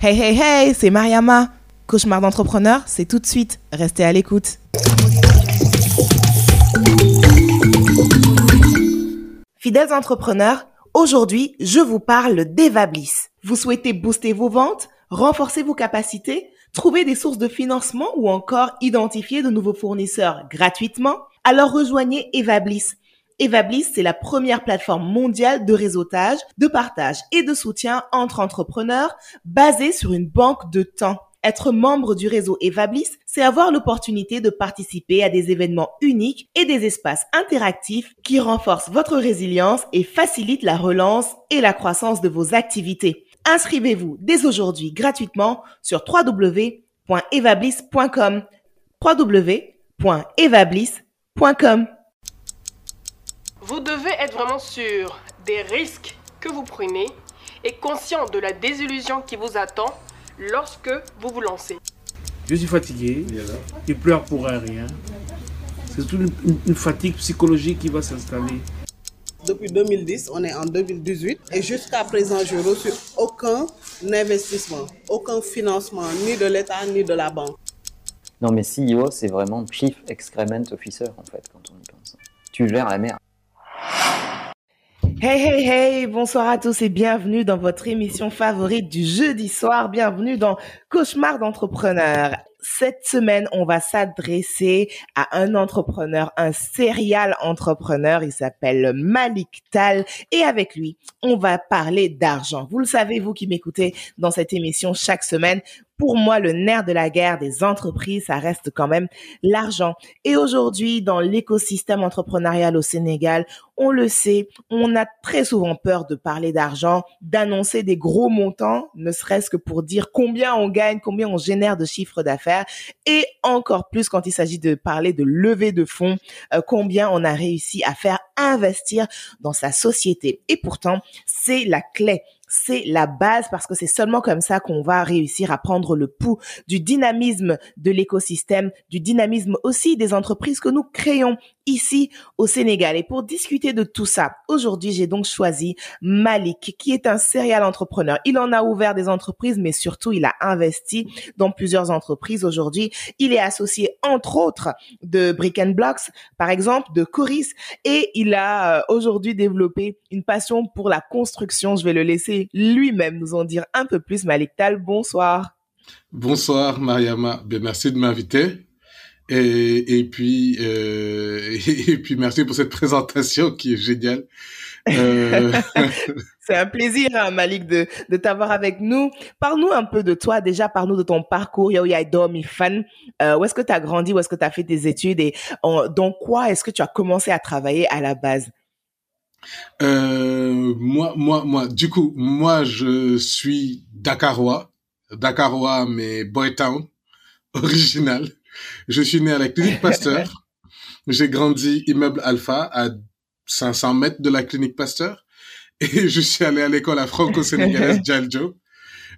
Hey hey hey, c'est Mariama. Cauchemar d'entrepreneur, c'est tout de suite. Restez à l'écoute. Fidèles entrepreneurs, aujourd'hui, je vous parle d'Evablis. Vous souhaitez booster vos ventes, renforcer vos capacités, trouver des sources de financement ou encore identifier de nouveaux fournisseurs gratuitement? Alors rejoignez Evablis Evablis, c'est la première plateforme mondiale de réseautage, de partage et de soutien entre entrepreneurs basée sur une banque de temps. Être membre du réseau Evablis, c'est avoir l'opportunité de participer à des événements uniques et des espaces interactifs qui renforcent votre résilience et facilitent la relance et la croissance de vos activités. Inscrivez-vous dès aujourd'hui gratuitement sur www.evablis.com. www.evablis.com. Vous devez être vraiment sûr des risques que vous prenez et conscient de la désillusion qui vous attend lorsque vous vous lancez. Je suis fatigué, je pleure pour rien. C'est toute une, fatigue psychologique qui va s'installer. Depuis 2010, on est en 2018 et jusqu'à présent, je n'ai reçu aucun investissement, aucun financement, ni de l'État, ni de la banque. Non, mais CEO, c'est vraiment Chief Excrement Officer, en fait, quand on y pense. Tu gères la merde. Hey, hey, hey, bonsoir à tous et bienvenue dans votre émission favorite du jeudi soir. Bienvenue dans Cauchemar d'entrepreneur. Cette semaine, on va s'adresser à un entrepreneur, un serial entrepreneur. Il s'appelle Malik Tal et avec lui, on va parler d'argent. Vous le savez, vous qui m'écoutez dans cette émission chaque semaine, pour moi, le nerf de la guerre des entreprises, ça reste quand même l'argent. Et aujourd'hui, dans l'écosystème entrepreneurial au Sénégal, on le sait, on a très souvent peur de parler d'argent, d'annoncer des gros montants, ne serait-ce que pour dire combien on gagne, combien on génère de chiffres d'affaires, et encore plus quand il s'agit de parler de levée de fonds, euh, combien on a réussi à faire investir dans sa société. Et pourtant, c'est la clé c'est la base parce que c'est seulement comme ça qu'on va réussir à prendre le pouls du dynamisme de l'écosystème, du dynamisme aussi des entreprises que nous créons ici au Sénégal. Et pour discuter de tout ça, aujourd'hui, j'ai donc choisi Malik, qui est un serial entrepreneur. Il en a ouvert des entreprises, mais surtout, il a investi dans plusieurs entreprises. Aujourd'hui, il est associé, entre autres, de Brick and Blocks, par exemple, de Coris, et il a euh, aujourd'hui développé une passion pour la construction. Je vais le laisser lui-même nous en dire un peu plus. Malik Tal, bonsoir. Bonsoir, Mariama. Bien, merci de m'inviter. Et, et puis euh, et, puis merci pour cette présentation qui est géniale. Euh... C'est un plaisir, hein, Malik, de, de t'avoir avec nous. Parle-nous un peu de toi, déjà, parle-nous de ton parcours. Yo, Dormi fan. Euh, où est-ce que tu as grandi, où est-ce que tu as fait tes études et dans quoi est-ce que tu as commencé à travailler à la base? Euh, Moi, moi, moi, du coup, moi, je suis Dakarois. Dakarois, mais Boytown, original. Je suis né à la clinique Pasteur. J'ai grandi immeuble Alpha à 500 mètres de la clinique Pasteur. Et je suis allé à l'école à franco-sénégalaise Jaljo.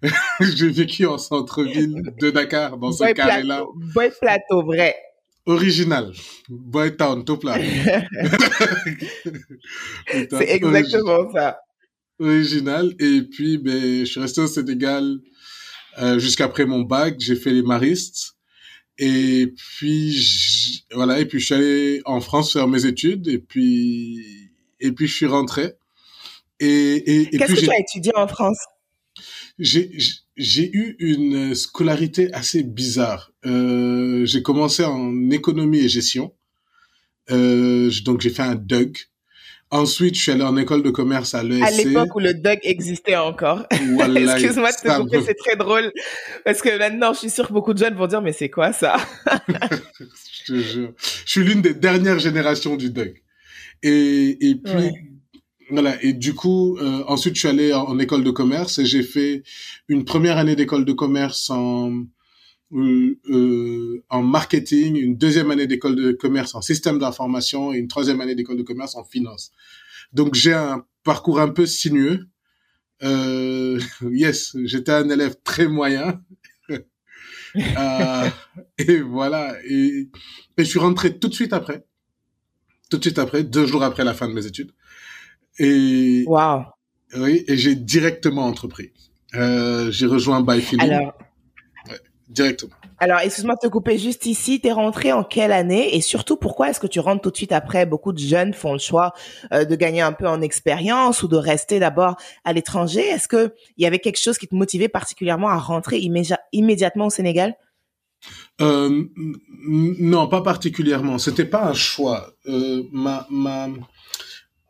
J'ai vécu en centre-ville de Dakar, dans ce carré-là. Boy plateau, vrai. Original. Boy town, tout plat. C'est exactement ça. Original. Et puis, ben, je suis resté au Sénégal euh, jusqu'après mon bac. J'ai fait les maristes. Et puis voilà, et puis je suis allé en France faire mes études et puis et puis je suis rentré. Et, et, qu'est-ce que tu as étudié en France? J'ai j'ai eu une scolarité assez bizarre. Euh, j'ai commencé en économie et gestion, euh, donc j'ai fait un DUG. Ensuite, je suis allé en école de commerce à l'ESC. À l'époque où le DUG existait encore. Excuse-moi de te couper, c'est très drôle. Parce que maintenant, je suis sûre que beaucoup de jeunes vont dire, mais c'est quoi ça? je te jure. Je suis l'une des dernières générations du DUG. Et, et puis, voilà. Et du coup, euh, ensuite, je suis allé en, école de commerce et j'ai fait une première année d'école de commerce en, euh, euh, en marketing, une deuxième année d'école de commerce en système d'information et une troisième année d'école de commerce en finance. Donc j'ai un parcours un peu sinueux. Euh, yes, j'étais un élève très moyen. euh, et voilà. Et, et, je suis rentré tout de suite après. Tout de suite après, deux jours après la fin de mes études. Et wow. oui, et j'ai directement entrepris. Euh, j'ai rejoint By Feeling. Alors, Ouais, directement. alors excuse-moi de te couper juste ici. T'es rentré en quelle année? Et surtout pourquoi est-ce que tu rentres tout de suite après? Beaucoup de jeunes font le choix euh, de gagner un peu en expérience ou de rester d'abord à l'étranger. Est-ce que il y avait quelque chose qui te motivait particulièrement à rentrer immédiat- immédiatement au Sénégal? Euh, non, pas particulièrement. C'était pas un choix. Euh, ma ma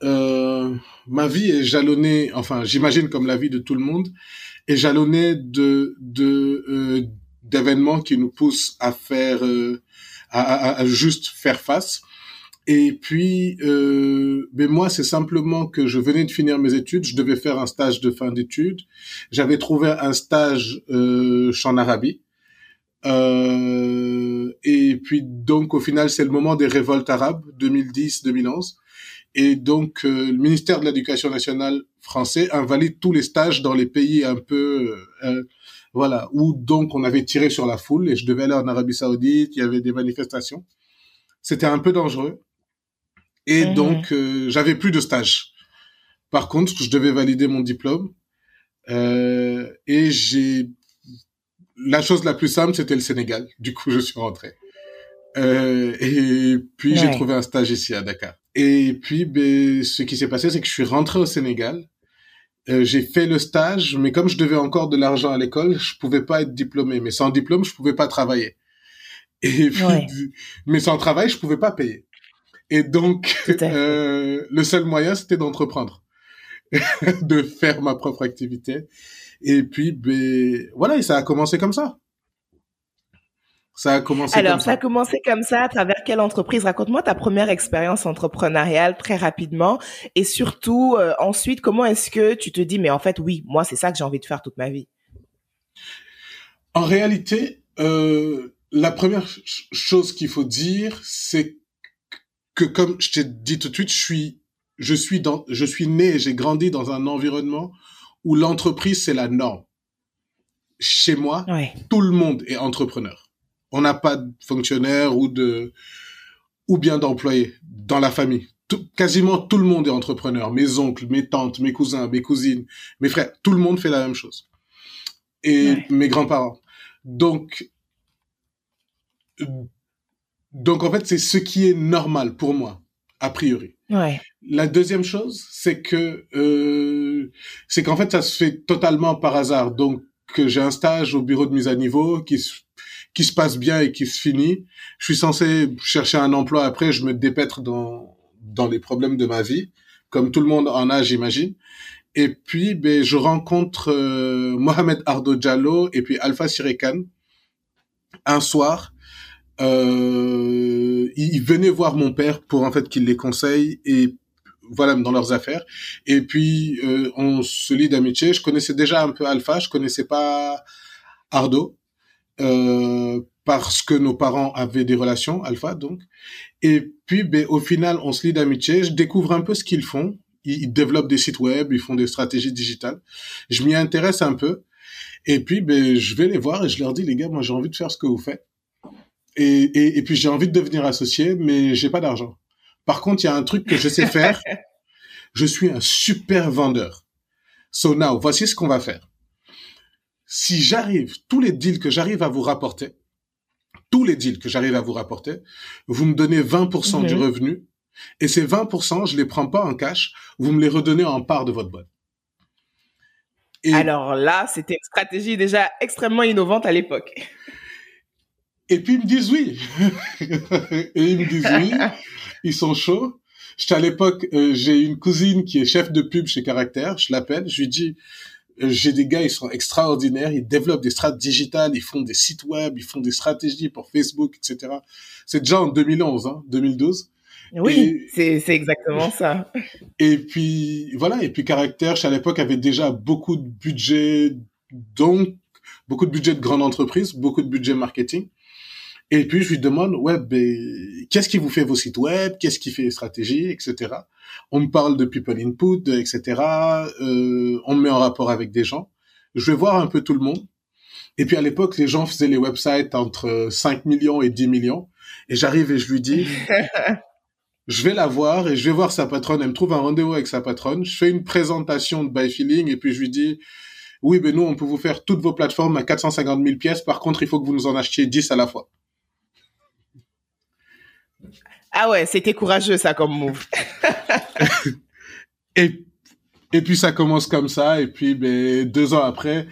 ma vie est jalonnée, enfin, j'imagine comme la vie de tout le monde, est jalonnée de de d'événements qui nous poussent à faire euh, à, à, à juste faire face. Et puis, euh, mais moi, c'est simplement que je venais de finir mes études, je devais faire un stage de fin d'études. J'avais trouvé un stage euh, en Arabie. Euh, et puis donc au final c'est le moment des révoltes arabes 2010-2011 et donc euh, le ministère de l'Éducation nationale français invalide tous les stages dans les pays un peu euh, voilà où donc on avait tiré sur la foule et je devais aller en Arabie Saoudite, il y avait des manifestations. C'était un peu dangereux et Mhm. donc euh, j'avais plus de stage. Par contre, je devais valider mon diplôme euh, et j'ai la chose la plus simple, c'était le Sénégal. Du coup, je suis rentré. Euh, et puis, j'ai trouvé un stage ici à Dakar. Et puis, ben, ce qui s'est passé, c'est que je suis rentré au Sénégal. Euh, j'ai fait le stage, mais comme je devais encore de l'argent à l'école, je pouvais pas être diplômé. Mais sans diplôme, je pouvais pas travailler. Et puis, Ouais. mais sans travail, je pouvais pas payer. Et donc, euh, le seul moyen, c'était d'entreprendre, de faire ma propre activité. Et puis, ben, voilà, et ça a commencé comme ça. Ça a commencé Alors, comme ça ça. a commencé comme ça, à travers quelle entreprise? Raconte-moi ta première expérience entrepreneuriale très rapidement. Et surtout, euh, ensuite, comment est-ce que tu te dis, mais en fait, oui, moi, c'est ça que j'ai envie de faire toute ma vie? En réalité, euh, la première ch- chose qu'il faut dire, c'est que comme je t'ai dit tout de suite, je suis, je suis dans, je suis né et j'ai grandi dans un environnement où l'entreprise c'est la norme. Chez moi, Ouais. tout le monde est entrepreneur. On n'a pas de fonctionnaire ou de ou bien d'employés dans la famille. Tout- quasiment tout le monde est entrepreneur. Mes oncles, mes tantes, mes cousins, mes cousines, mes frères, tout le monde fait la même chose. Et Ouais. mes grands-parents. Donc, donc en fait, c'est ce qui est normal pour moi, a priori. Ouais. La deuxième chose, c'est que euh, c'est qu'en fait ça se fait totalement par hasard. Donc que j'ai un stage au bureau de mise à niveau qui se, qui se passe bien et qui se finit. Je suis censé chercher un emploi après, je me dépêtre dans dans les problèmes de ma vie, comme tout le monde en a, j'imagine. Et puis ben je rencontre euh, Mohamed Ardo Diallo et puis Alpha Sirekan un soir. Euh, ils venaient voir mon père pour en fait qu'il les conseille et voilà dans leurs affaires et puis euh, on se lie d'amitié je connaissais déjà un peu Alpha je connaissais pas Ardo euh, parce que nos parents avaient des relations Alpha donc. Et puis ben, au final on se lie d'amitié. Je découvre un peu ce qu'ils font. Ils, ils développent des sites web ils font des stratégies digitales. Je m'y intéresse un peu. Et puis ben je vais les voir et je leur dis les gars moi j'ai envie de faire ce que vous faites. Et, et, et puis j'ai envie de devenir associé mais j'ai pas d'argent. Par contre, il y a un truc que je sais faire. Je suis un super vendeur. So now, voici ce qu'on va faire. Si j'arrive, tous les deals que j'arrive à vous rapporter, tous les deals que j'arrive à vous rapporter, vous me donnez 20% du revenu. Et ces 20%, je les prends pas en cash, vous me les redonnez en part de votre boîte. Et, Alors là, c'était une stratégie déjà extrêmement innovante à l'époque. et puis ils me disent oui. et ils me disent oui. Ils sont chauds. J'étais à l'époque, euh, j'ai une cousine qui est chef de pub chez Caractère. Je l'appelle, je lui dis, j'ai des gars, ils sont extraordinaires. Ils développent des strates digitales, ils font des sites web, ils font des stratégies pour Facebook, etc. C'est déjà en 2011, hein, 2012. Oui, c'est c'est exactement ça. Et puis voilà, et puis Caractère, à l'époque, avait déjà beaucoup de budget, donc beaucoup de budget de grande entreprise, beaucoup de budget marketing. Et puis je lui demande, ouais, ben, qu'est-ce qui vous fait vos sites web, qu'est-ce qui fait les stratégies, etc. On me parle de people input, etc. Euh, on me met en rapport avec des gens. Je vais voir un peu tout le monde. Et puis à l'époque, les gens faisaient les websites entre 5 millions et 10 millions. Et j'arrive et je lui dis, je vais la voir et je vais voir sa patronne. Elle me trouve un rendez-vous avec sa patronne. Je fais une présentation de By Feeling et puis je lui dis, oui, ben nous, on peut vous faire toutes vos plateformes à 450 000 pièces. Par contre, il faut que vous nous en achetiez 10 à la fois. Ah ouais, c'était courageux ça comme move. et, et puis ça commence comme ça. Et puis ben, deux ans après,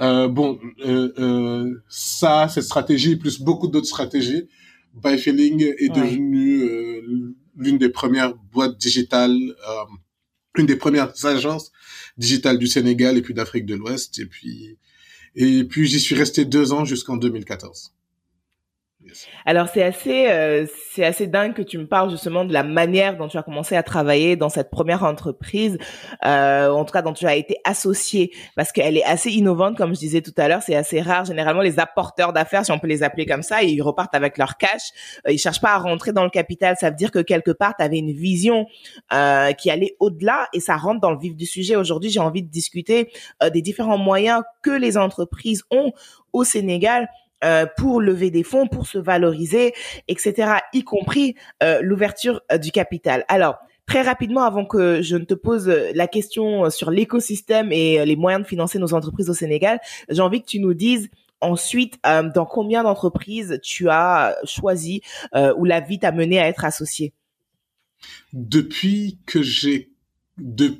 euh, bon, euh, euh, ça, cette stratégie, plus beaucoup d'autres stratégies, Byfeeling est devenu euh, l'une des premières boîtes digitales, euh, une des premières agences digitales du Sénégal et puis d'Afrique de l'Ouest. Et puis, et puis j'y suis resté deux ans jusqu'en 2014. Alors c'est assez euh, c'est assez dingue que tu me parles justement de la manière dont tu as commencé à travailler dans cette première entreprise, euh, en tout cas dont tu as été associé, parce qu'elle est assez innovante comme je disais tout à l'heure. C'est assez rare. Généralement les apporteurs d'affaires, si on peut les appeler comme ça, ils repartent avec leur cash. Euh, ils cherchent pas à rentrer dans le capital. Ça veut dire que quelque part tu avais une vision euh, qui allait au-delà et ça rentre dans le vif du sujet. Aujourd'hui j'ai envie de discuter euh, des différents moyens que les entreprises ont au Sénégal euh, pour lever des fonds, pour se valoriser, etc., y compris euh, l'ouverture euh, du capital. Alors, très rapidement, avant que je ne te pose la question sur l'écosystème et les moyens de financer nos entreprises au Sénégal, j'ai envie que tu nous dises ensuite dans combien d'entreprises tu as choisi ou la vie t'a mené à être associé? Depuis que j'ai... De,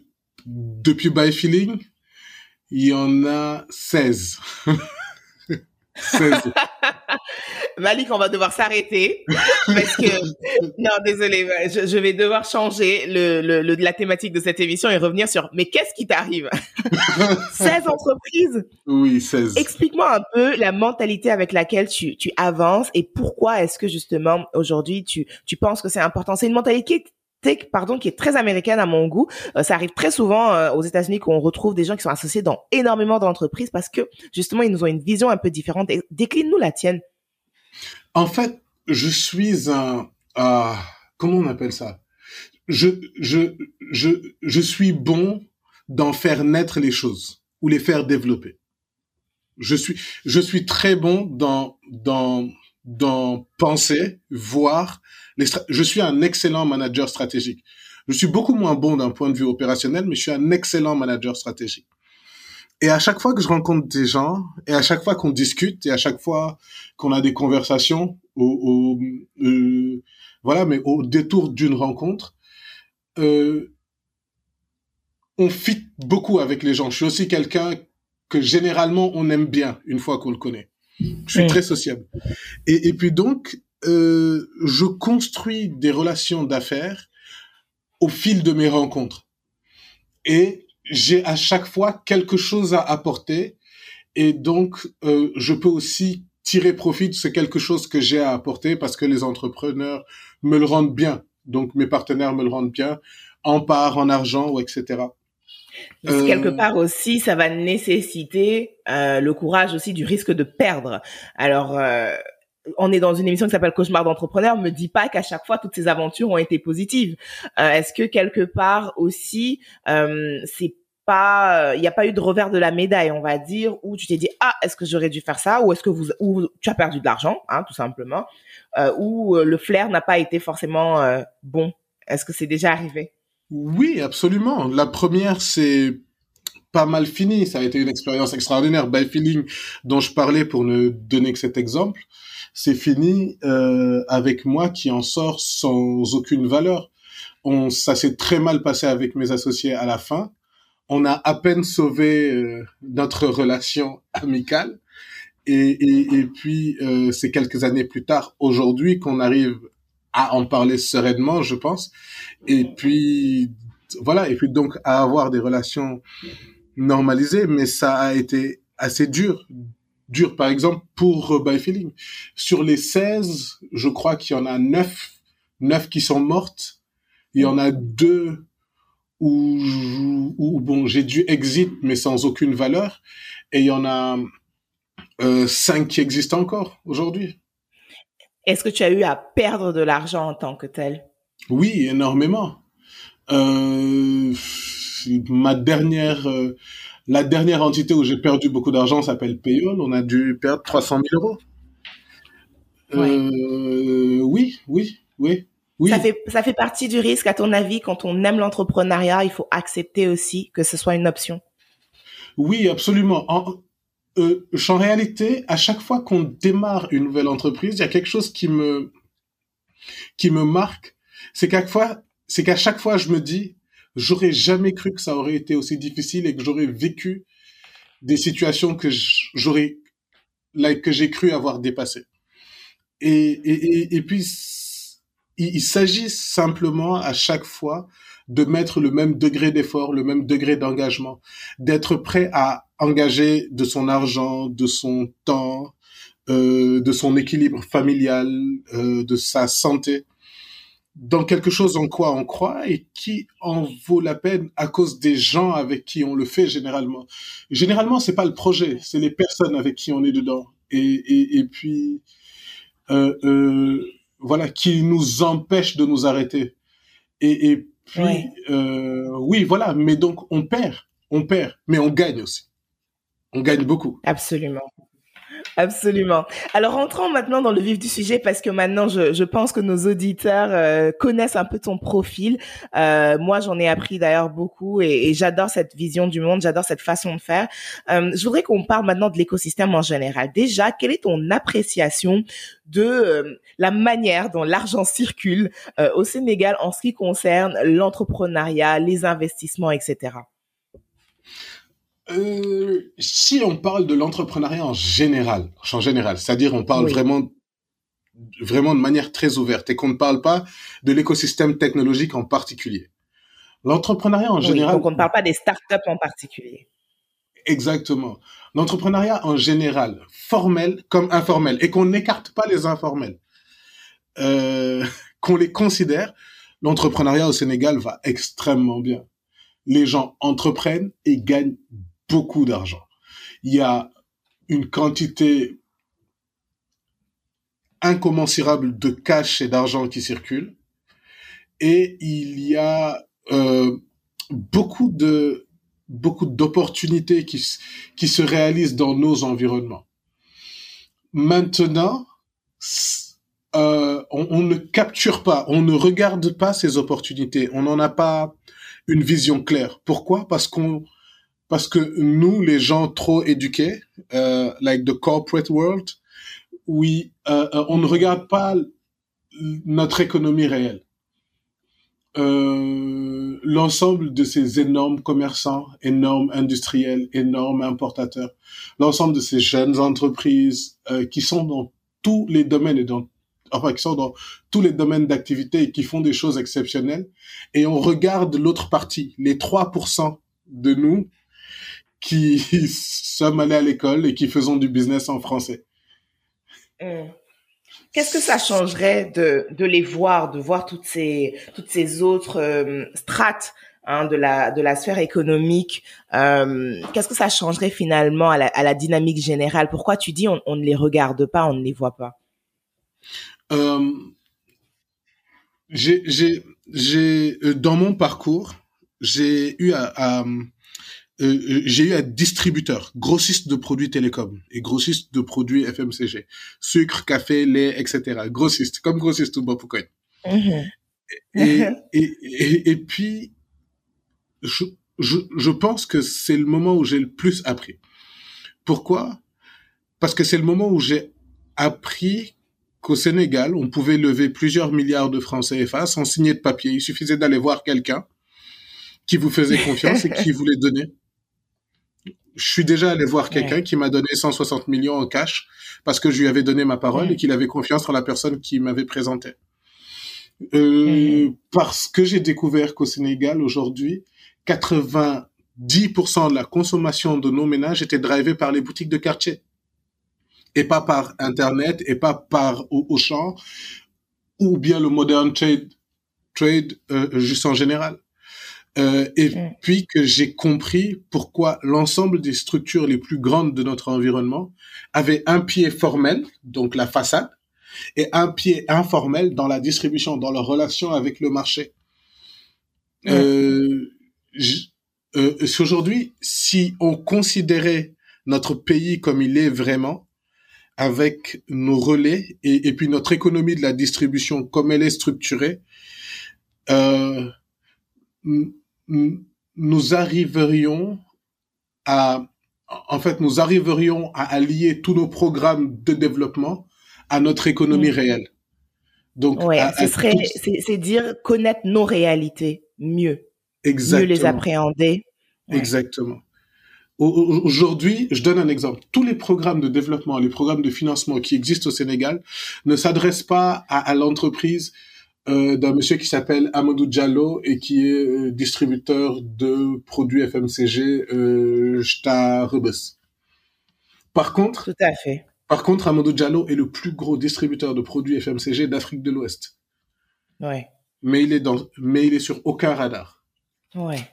depuis By Feeling, il y en a 16. Malik, on va devoir s'arrêter parce que non, désolé, je, vais devoir changer le, le, la thématique de cette émission et revenir sur mais qu'est-ce qui t'arrive? 16 entreprises Oui, 16. Explique-moi un peu la mentalité avec laquelle tu, tu avances et pourquoi est-ce que justement aujourd'hui tu, tu penses que c'est important. C'est une mentalité pardon, qui est très américaine à mon goût. Euh, ça arrive très souvent euh, aux États-Unis qu'on retrouve des gens qui sont associés dans énormément d'entreprises parce que justement ils nous ont une vision un peu différente. Décline-nous la tienne. En fait, je suis un, comment on appelle ça? Je, je, je, je suis bon d'en faire naître les choses ou les faire développer. Je suis, je suis très bon dans, dans, dans penser, voir. Je suis un excellent manager stratégique. Je suis beaucoup moins bon d'un point de vue opérationnel, mais je suis un excellent manager stratégique. Et à chaque fois que je rencontre des gens, et à chaque fois qu'on discute, et à chaque fois qu'on a des conversations, au, au euh, voilà, mais au détour d'une rencontre, euh, on fit beaucoup avec les gens. Je suis aussi quelqu'un que généralement on aime bien une fois qu'on le connaît. Je suis très sociable. Et, et puis donc, euh, je construis des relations d'affaires au fil de mes rencontres. Et j'ai à chaque fois quelque chose à apporter. Et donc, euh, je peux aussi tirer profit de ce quelque chose que j'ai à apporter parce que les entrepreneurs me le rendent bien. Donc, mes partenaires me le rendent bien, en part, en argent, ou etc. Euh, quelque part aussi, ça va nécessiter euh, le courage aussi du risque de perdre. Alors, euh, on est dans une émission qui s'appelle Cauchemar d'entrepreneur. Me dis pas qu'à chaque fois toutes ces aventures ont été positives. Est-ce que quelque part aussi, c'est pas, il n'y a pas eu de revers de la médaille, on va dire, où tu t'es dit ah est-ce que j'aurais dû faire ça? Ou est-ce que vous, ou tu as perdu de l'argent, hein, tout simplement, ou le flair n'a pas été forcément bon. Est-ce que c'est déjà arrivé? Oui, absolument. La première, c'est pas mal fini. Ça a été une expérience extraordinaire. By Feeling, dont je parlais pour ne donner que cet exemple, c'est fini euh, avec moi qui en sort sans aucune valeur. On, ça s'est très mal passé avec mes associés à la fin. On a à peine sauvé euh, notre relation amicale. Et, et, et puis, euh, c'est quelques années plus tard, aujourd'hui, qu'on arrive à en parler sereinement, je pense. Et puis, voilà, et puis donc à avoir des relations normalisées, mais ça a été assez dur. Dur, par exemple, pour By Feeling. Sur les 16, je crois qu'il y en a 9, 9 qui sont mortes. Il y en a deux où, où bon, j'ai dû exit, mais sans aucune valeur. Et il y en a euh, 5 qui existent encore aujourd'hui. Est-ce que tu as eu à perdre de l'argent en tant que tel? Oui, énormément. Euh, ma dernière, euh, la dernière entité où j'ai perdu beaucoup d'argent s'appelle Payol. On a dû perdre 300 000 euros. Euh, oui, oui, oui. Oui. Ça fait, ça fait partie du risque, à ton avis, quand on aime l'entrepreneuriat, il faut accepter aussi que ce soit une option? Oui, absolument. En, euh, en réalité, à chaque fois qu'on démarre une nouvelle entreprise, il y a quelque chose qui me qui me marque, c'est qu'à fois, c'est qu'à chaque fois, je me dis, j'aurais jamais cru que ça aurait été aussi difficile et que j'aurais vécu des situations que j'aurais, là, que j'ai cru avoir dépassées. Et, et, et, puis, il s'agit simplement à chaque fois de mettre le même degré d'effort, le même degré d'engagement, d'être prêt à engager de son argent, de son temps, euh, de son équilibre familial, euh, de sa santé, dans quelque chose en quoi on croit et qui en vaut la peine à cause des gens avec qui on le fait généralement. Généralement, c'est pas le projet, c'est les personnes avec qui on est dedans. Et, et, puis, euh, voilà, qui nous empêche de nous arrêter. Et, et puis. Euh, oui, voilà. Mais donc, on perd, on perd, mais on gagne aussi. On gagne beaucoup. Absolument. Absolument. Alors rentrons maintenant dans le vif du sujet parce que maintenant je, je pense que nos auditeurs euh, connaissent un peu ton profil. Euh, moi j'en ai appris d'ailleurs beaucoup et, et j'adore cette vision du monde, j'adore cette façon de faire. Euh, je voudrais qu'on parle maintenant de l'écosystème en général. Déjà, quelle est ton appréciation de euh, la manière dont l'argent circule euh, au Sénégal en ce qui concerne l'entrepreneuriat, les investissements, etc. Euh, si on parle de l'entrepreneuriat en général, en général, c'est-à-dire on parle oui. vraiment vraiment de manière très ouverte et qu'on ne parle pas de l'écosystème technologique en particulier. L'entrepreneuriat en oui, général. Donc on ne parle pas des startups en particulier. Exactement. L'entrepreneuriat en général, formel comme informel, et qu'on n'écarte pas les informels, euh, qu'on les considère, l'entrepreneuriat au Sénégal va extrêmement bien. Les gens entreprennent et gagnent beaucoup d'argent. Il y a une quantité incommensurable de cash et d'argent qui circule. Et il y a euh, beaucoup de beaucoup d'opportunités qui, qui se réalisent dans nos environnements. Maintenant, euh, on, ne capture pas, on ne regarde pas ces opportunités, on n'en a pas une vision claire. Pourquoi? Parce qu'on parce que nous, les gens trop éduqués, euh, like the corporate world, oui, euh, on ne regarde pas notre économie réelle. Euh, l'ensemble de ces énormes commerçants, énormes industriels, énormes importateurs, l'ensemble de ces jeunes entreprises euh, qui sont dans tous les domaines et dans enfin qui sont dans tous les domaines d'activité et qui font des choses exceptionnelles. Et on regarde l'autre partie, les 3% de nous qui sommes allés à l'école et qui faisons du business en français. Mmh. Qu'est-ce que ça changerait de, de les voir, de voir toutes ces, toutes ces autres euh, strates hein, de, la, de la sphère économique euh, Qu'est-ce que ça changerait finalement à la, à la dynamique générale? Pourquoi tu dis on, on, ne les regarde pas, on ne les voit pas? Euh, J'ai, j'ai, euh, dans mon parcours, j'ai eu à, à euh, j'ai eu un distributeur, grossiste de produits télécom et grossiste de produits FMCG, sucre, café, lait, etc. Grossiste, comme grossiste ou Bopoukoy. Mm-hmm. Et, et, et, et, puis, je, je, je pense que c'est le moment où j'ai le plus appris. Pourquoi? Parce que c'est le moment où j'ai appris qu'au Sénégal, on pouvait lever plusieurs milliards de francs CFA sans signer de papier. Il suffisait d'aller voir quelqu'un qui vous faisait confiance et qui voulait donner je suis déjà allé voir quelqu'un ouais. qui m'a donné 160 millions en cash parce que je lui avais donné ma parole ouais. et qu'il avait confiance en la personne qui m'avait présenté. Euh. Parce que j'ai découvert qu'au Sénégal, aujourd'hui, 90% de la consommation de nos ménages était drivée par les boutiques de quartier. Et pas par Internet, et pas par Auchan, ou bien le modern trade, trade euh, juste en général. Euh, et mmh. puis que j'ai compris pourquoi l'ensemble des structures les plus grandes de notre environnement avaient un pied formel, donc la façade, et un pied informel dans la distribution, dans leur relation avec le marché. Mmh. Euh, euh, Aujourd'hui, si on considérait notre pays comme il est vraiment, avec nos relais et, et puis notre économie de la distribution comme elle est structurée, euh, nous arriverions à, en fait, nous arriverions à allier tous nos programmes de développement à notre économie réelle. Donc, Ouais, à- ce à serait, tout- c'est dire connaître nos réalités mieux, mieux exactement. les appréhender. Ouais. Exactement. Au- au- Aujourd'hui, je donne un exemple. Tous les programmes de développement, les programmes de financement qui existent au Sénégal ne s'adressent pas à, à l'entreprise euh, d'un monsieur qui s'appelle Amadou Diallo et qui est euh, distributeur de produits FMCG euh, Jta Rebus. Par contre, Tout à fait. par contre, Amadou Diallo est le plus gros distributeur de produits FMCG d'Afrique de l'Ouest. Ouais, Mais il est dans, mais il est sur aucun radar. ouais,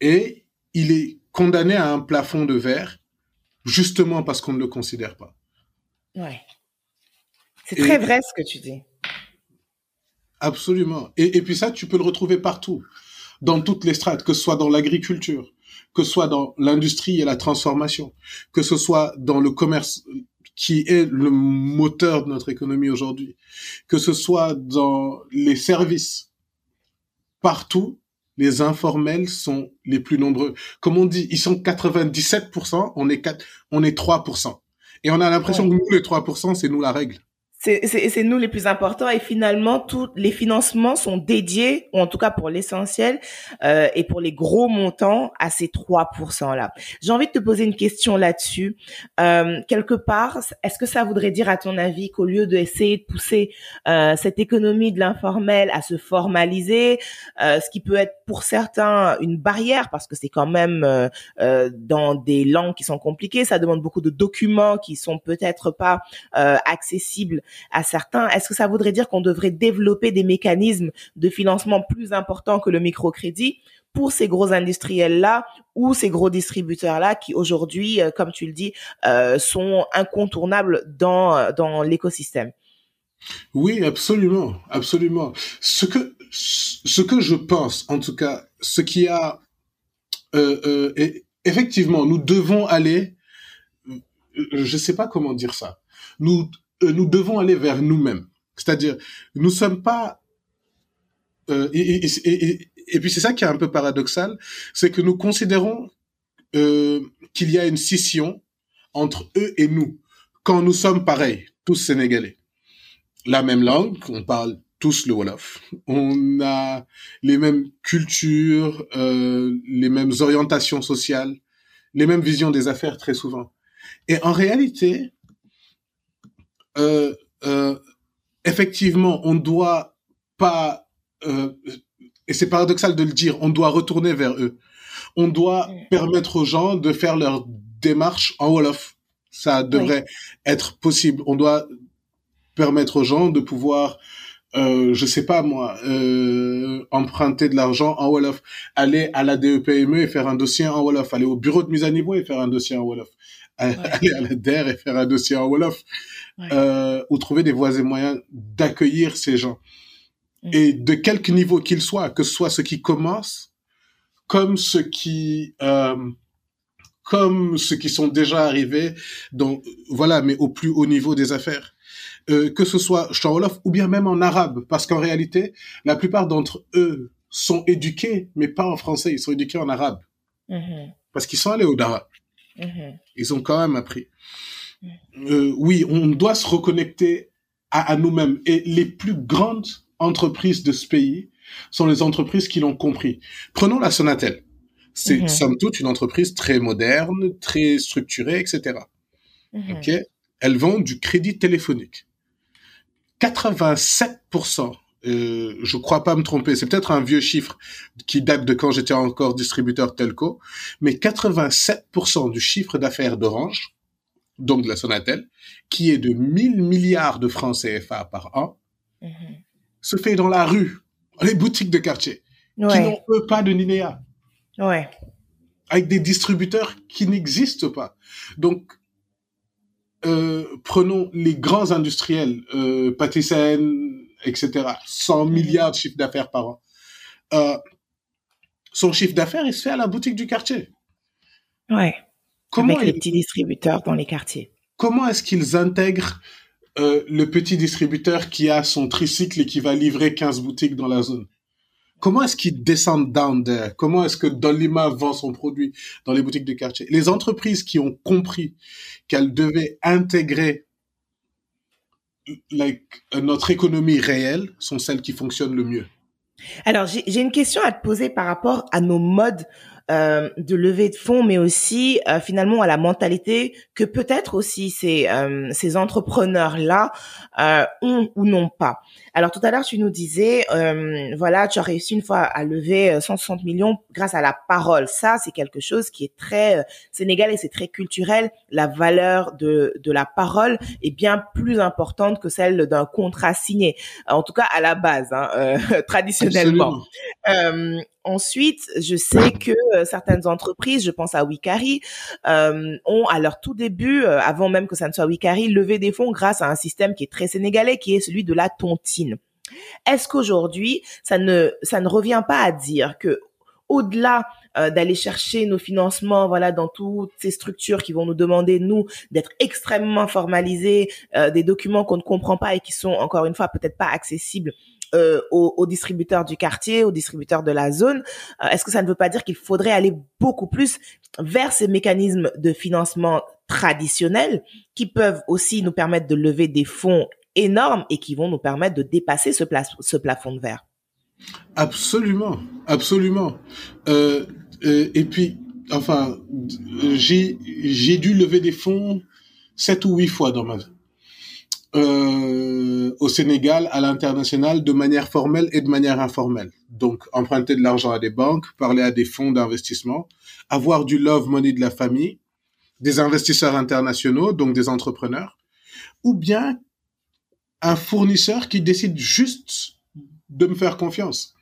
et il est condamné à un plafond de verre justement parce qu'on ne le considère pas. ouais. C'est très vrai ce que tu dis. Absolument. Et, et puis ça, tu peux le retrouver partout, dans toutes les strates, que ce soit dans l'agriculture, que ce soit dans l'industrie et la transformation, que ce soit dans le commerce qui est le moteur de notre économie aujourd'hui, que ce soit dans les services. Partout, les informels sont les plus nombreux. Comme on dit, ils sont 97%, on est 4, on est 3%. Et on a l'impression Ouais. que nous, les 3%, c'est nous la règle. C'est nous les plus importants et finalement tous les financements sont dédiés, ou en tout cas pour l'essentiel euh, et pour les gros montants à ces 3% là. J'ai envie de te poser une question là-dessus. Euh, quelque part, est-ce que ça voudrait dire à ton avis qu'au lieu d'essayer de pousser euh, cette économie de l'informel à se formaliser, euh, ce qui peut être pour certains une barrière parce que c'est quand même euh, euh, dans des langues qui sont compliquées, ça demande beaucoup de documents qui sont peut-être pas accessibles à certains. Est-ce que ça voudrait dire qu'on devrait développer des mécanismes de financement plus importants que le microcrédit pour ces gros industriels-là ou ces gros distributeurs-là qui aujourd'hui, euh, comme tu le dis, euh, sont incontournables dans, dans l'écosystème? Oui, absolument, absolument. Ce que, ce que je pense, en tout cas, ce qui a, euh, euh, et effectivement, nous devons aller, euh, je sais pas comment dire ça, nous, euh, nous devons aller vers nous-mêmes. C'est-à-dire, nous sommes pas, euh, et, puis c'est ça qui est un peu paradoxal, c'est que nous considérons euh, qu'il y a une scission entre eux et nous, quand nous sommes pareils, tous sénégalais la même langue, on parle tous le Wolof. On a les mêmes cultures, euh, les mêmes orientations sociales, les mêmes visions des affaires très souvent. Et en réalité, euh, euh, effectivement, on doit pas, euh, et c'est paradoxal de le dire, on doit retourner vers eux. On doit Mm. permettre aux gens de faire leur démarche en Wolof. Ça devrait être possible. On doit permettre aux gens de pouvoir, euh, je sais pas moi, euh, emprunter de l'argent en Wolof, aller à la DEPME et faire un dossier en Wolof, aller au bureau de mise à niveau et faire un dossier en Wolof, aller à la DER et faire un dossier en Wolof, Ouais. euh, ou trouver des voies et moyens d'accueillir ces gens. Mm. Et de quelque niveau qu'ils soient, que ce soit ceux qui commencent, comme ceux qui... Euh, comme ceux qui sont déjà arrivés, donc voilà, mais au plus haut niveau des affaires euh, que ce soit en Wolof ou bien même en arabe, parce qu'en réalité, la plupart d'entre eux sont éduqués, mais pas en français, ils sont éduqués en arabe, Mhm, parce qu'ils sont allés au Dara, mhm. ils ont quand même appris. Euh, oui, on doit se reconnecter à, à nous-mêmes, et les plus grandes entreprises de ce pays sont les entreprises qui l'ont compris. Prenons la Sonatel. C'est Mhm. somme toute une entreprise très moderne, très structurée, etc. Mhm. Ok, elles vendent du crédit téléphonique. 87%, euh, je crois pas me tromper, c'est peut-être un vieux chiffre qui date de quand j'étais encore distributeur telco, mais 87% du chiffre d'affaires d'Orange, donc de la Sonatel, qui est de 1000 milliards de francs CFA par an, Mhm. se fait dans la rue, dans les boutiques de quartier, qui Ouais, n'ont eux pas de ouais, avec des distributeurs qui n'existent pas. Donc, euh, prenons les grands industriels, euh, etc., 100 milliards de chiffre d'affaires par an. Euh, son chiffre d'affaires, il se fait à la boutique du quartier. ouais. Comment, Avec les petits distributeurs dans les quartiers. comment est-ce qu'ils intègrent euh, le petit distributeur qui a son tricycle et qui va livrer 15 boutiques dans la zone? Comment est-ce qu'ils descendent down there? Comment est-ce que Dolima vend son produit dans les boutiques du quartier? Les entreprises qui ont compris qu'elles devaient intégrer like, notre économie réelle sont celles qui fonctionnent le mieux. Alors, j'ai une question à te poser par rapport à nos modes euh, de levée de fonds, mais aussi euh, finalement à la mentalité que peut-être aussi ces, euh, ces entrepreneurs-là euh, ont ou n'ont pas. Alors tout à l'heure, tu nous disais, voilà, tu as réussi une fois à lever 160 millions grâce à la parole. Ça, c'est quelque chose qui est très sénégalais, c'est très culturel. La valeur de, de la parole est bien plus importante que celle d'un contrat signé. En tout cas, à la base, hein, traditionnellement. Ensuite, je sais que euh, certaines entreprises, je pense à Wikari, euh, ont à leur tout début, euh, avant même que ça ne soit Wikari, levé des fonds grâce à un système qui est très sénégalais, qui est celui de la tontine. Est-ce qu'aujourd'hui, ça ne ça ne revient pas à dire que au-delà d'aller chercher nos financements, voilà, dans toutes ces structures qui vont nous demander nous d'être extrêmement formalisés, des documents qu'on ne comprend pas et qui sont encore une fois peut-être pas accessibles euh, aux, distributeurs du quartier, aux distributeurs de la zone. Euh, est-ce que ça ne veut pas dire qu'il faudrait aller beaucoup plus vers ces mécanismes de financement traditionnels qui peuvent aussi nous permettre de lever des fonds énormes et qui vont nous permettre de dépasser ce, plafond de verre? Absolument, absolument. Euh, et puis, enfin, j'ai dû lever des fonds sept ou huit fois dans ma vie euh, au Sénégal, à l'international, de manière formelle et de manière informelle. Donc, emprunter de l'argent à des banques, parler à des fonds d'investissement, avoir du love money de la famille, des investisseurs internationaux, donc des entrepreneurs, ou bien un fournisseur qui décide juste de me faire confiance.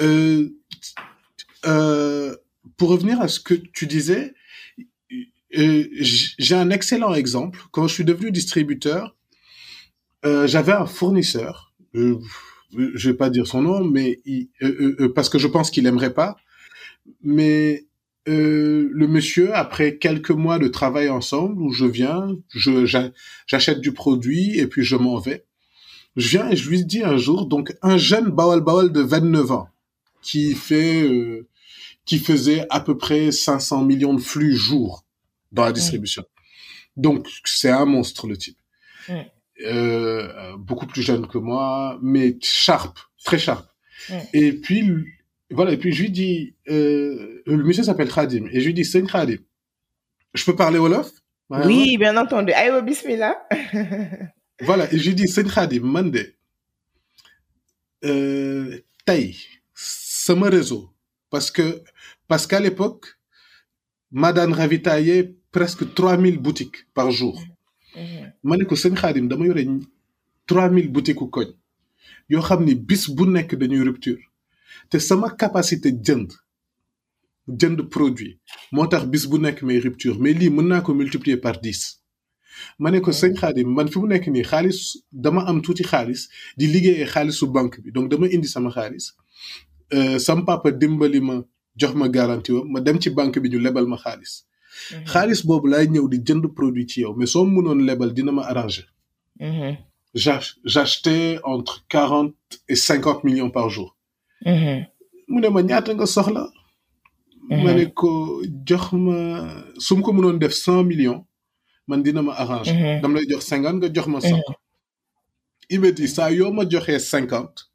Euh, euh, pour revenir à ce que tu disais, j'ai un excellent exemple. Quand je suis devenu distributeur, euh, j'avais un fournisseur, euh, je vais pas dire son nom, mais euh, parce que je pense qu'il aimerait pas. Mais le monsieur, après quelques mois de travail ensemble, où je viens, je j'achète du produit et puis je m'en vais. Je viens et je lui dis un jour, donc un jeune Bawal Bawal de 29 ans, qui fait, qui faisait à peu près 500 millions de flux jour dans la distribution. Donc c'est un monstre le type. Euh, beaucoup plus jeune que moi, mais sharp, très sharp. Et puis, voilà, et puis je lui dis, euh, le monsieur s'appelle Khadim, et je lui dis, c'est Khadim. Je peux parler Wolof? Oui, bien entendu. Ayo, bismillah. voilà, et je lui dis, c'est Khadim, mande. Euh, taille, c'est mon réseau. Parce que, parce qu'à l'époque, Madame ravitaillait presque 3000 boutiques par jour. Ma ne ko sëñ Xaadim dama yore 3000 boutique u koñ yoo xam ni bis bu nekk dañuy rupture te sama capacité jënd jënd produit moo tax bis bu nekk may rupture mais lii mën naa ko multiplier par 10 ma ne ko sëñ Xaadim man fi mu nekk nii xaalis dama am tuuti xaalis di liggéeyee xaalisu banque bi donc dama indi sama xaalis sama papa dimbali ma jox ma garantie ma dem ci banque bi ñu lebal ma xaalis xaalis boobu laay ñëw di jënd produit ci yow mais soo mënoon lebal dina ma arranger. j'achetais entre 40 et 50 millions par jour. mu ne ma ñaata nga soxla? ma ne ko jox ma su ma ko mënoon def 100 millions man dina ma arranger. dam lay jox 50 nga jox ma 100. il me dit saa yoo ma joxee 50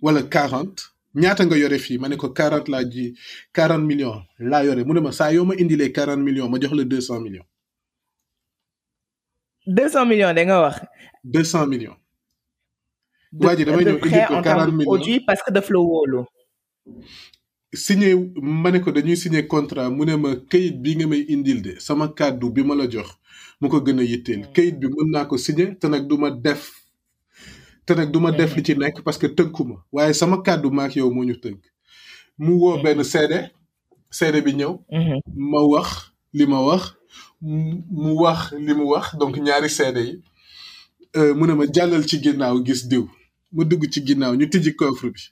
wala 40 ñaata nga yore fii ma ne ko 40 laa ji 40 millions laa yore mu ne ma saa yoo ma indilee 40 millions ma jox la 200 millions. 200 millions da nga wax. 200 millions. waa ji damay ñëw indi ko 40 millions parce que daf la wóolu. signé ma ne ko dañuy signé contrat mu ne ma kayit bi nga may indil de sama kàddu bi ma la jox mu ko gën a yitteel kayit bi mën naa ko signé te nag du ma def. Te nag du ma def li ci nekk parce que tënku ma waaye sama kàddu maak yow moo ñu tënk. Mu woo benn seede seede bi ñëw. Ma wax li ma wax mu wax li mu wax donc ñaari seede yi. Mu ne ma jàllal ci ginnaaw gis diw. Ma dugg ci ginnaaw ñu tijji coffre bi.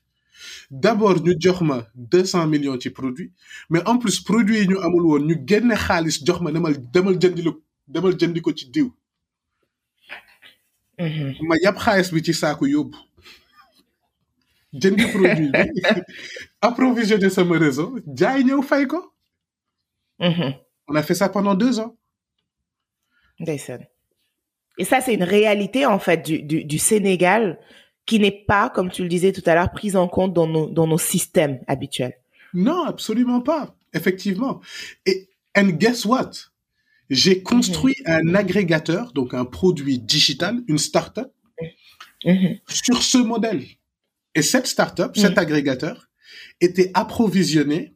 D'abord ñu jox ma deux cent millions ci produit mais en plus produit yi ñu amul woon ñu génne xaalis jox ma demal demal jëndi lu demal jëndi ko ci diw ma yàpp xaalis bi ci saaku yóbbu jëndi produit bi approvisionner sama réseau jaay ñëw fay ko Mhm. on a fait ça pendant deux ans Ndeysaan. Et ça, c'est une réalité, en fait, du, du, du Sénégal qui n'est pas, comme tu le disais tout à l'heure, prise en compte dans nos, dans nos systèmes habituels. Non, absolument pas. Effectivement. Et and guess what? J'ai construit un agrégateur, donc un produit digital, une startup, Mhm. sur ce modèle. Et cette startup, cet agrégateur, était approvisionné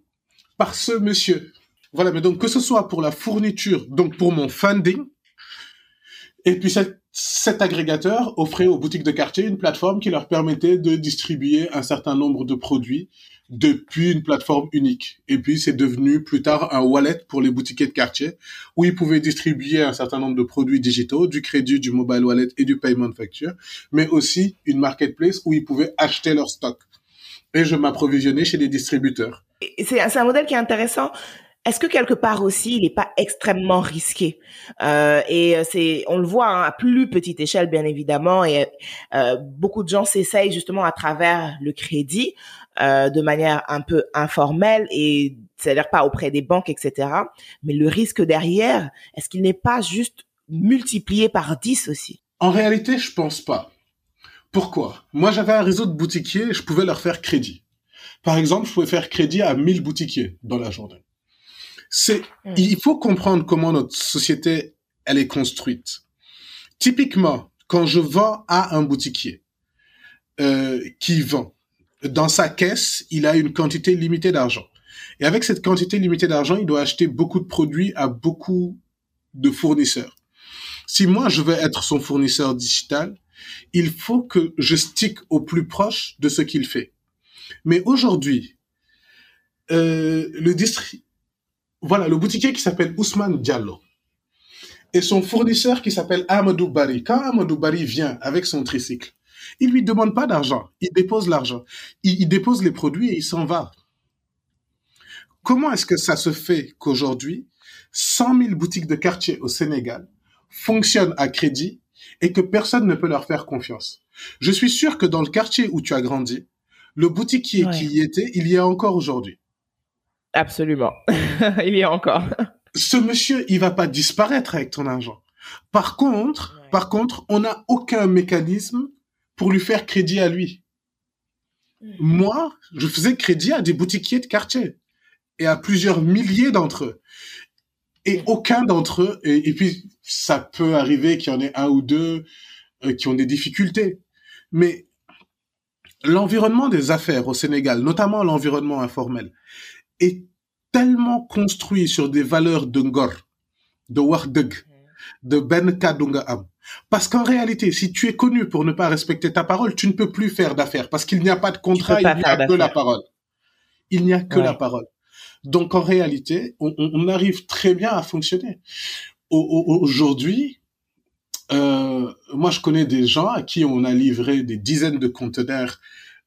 par ce monsieur. Voilà, mais donc que ce soit pour la fourniture, donc pour mon funding, et puis cet, cet agrégateur offrait aux boutiques de quartier une plateforme qui leur permettait de distribuer un certain nombre de produits depuis une plateforme unique. Et puis c'est devenu plus tard un wallet pour les boutiquiers de quartier où ils pouvaient distribuer un certain nombre de produits digitaux, du crédit, du mobile wallet et du paiement facture, mais aussi une marketplace où ils pouvaient acheter leur stock. Et je m'approvisionnais chez les distributeurs. C'est un modèle qui est intéressant. Est-ce que quelque part aussi, il n'est pas extrêmement risqué? Euh, Et euh, c'est, on le voit hein, à plus petite échelle, bien évidemment. Et euh, beaucoup de gens s'essayent justement à travers le crédit euh, de manière un peu informelle et c'est-à-dire pas auprès des banques, etc. Mais le risque derrière, est-ce qu'il n'est pas juste multiplié par 10 aussi? En réalité, je pense pas. Pourquoi? Moi, j'avais un réseau de boutiquiers, je pouvais leur faire crédit. Par exemple, je pouvais faire crédit à 1000 boutiquiers dans la journée. C'est, Mm. il faut comprendre comment notre société, elle est construite. Typiquement, quand je vends à un boutiquier euh, qui vend, dans sa caisse, il a une quantité limitée d'argent. Et avec cette quantité limitée d'argent, il doit acheter beaucoup de produits à beaucoup de fournisseurs. Si moi, je veux être son fournisseur digital, il faut que je stick au plus proche de ce qu'il fait. Mais aujourd'hui, euh, le distri... voilà, le boutiquier qui s'appelle Ousmane Diallo et son fournisseur qui s'appelle Amadou Bari. Quand Amadou Bari vient avec son tricycle, il lui demande pas d'argent, il dépose l'argent, il, il dépose les produits et il s'en va. Comment est-ce que ça se fait qu'aujourd'hui, 100 000 boutiques de quartier au Sénégal fonctionnent à crédit et que personne ne peut leur faire confiance? Je suis sûr que dans le quartier où tu as grandi, le boutiquier Ouais. qui y était, il y est encore aujourd'hui. Absolument. il y a encore. Ce monsieur, il va pas disparaître avec ton argent. Par contre, Ouais. par contre, on n'a aucun mécanisme pour lui faire crédit à lui. Moi, je faisais crédit à des boutiquiers de quartier et à plusieurs milliers d'entre eux. Et aucun d'entre eux, et, et puis ça peut arriver qu'il y en ait un ou deux euh, qui ont des difficultés. Mais l'environnement des affaires au Sénégal, notamment l'environnement informel, est tellement construit sur des valeurs de ngor, de wardeg, de ben kadunga am. Parce qu'en réalité, si tu es connu pour ne pas respecter ta parole, tu ne peux plus faire d'affaires parce qu'il n'y a pas de contrat, il n'y a que la parole. Il n'y a que Ouais. la parole. Donc en réalité, on, arrive très bien à fonctionner. Au- au- Aujourd'hui, euh, moi je connais des gens à qui on a livré des dizaines de conteneurs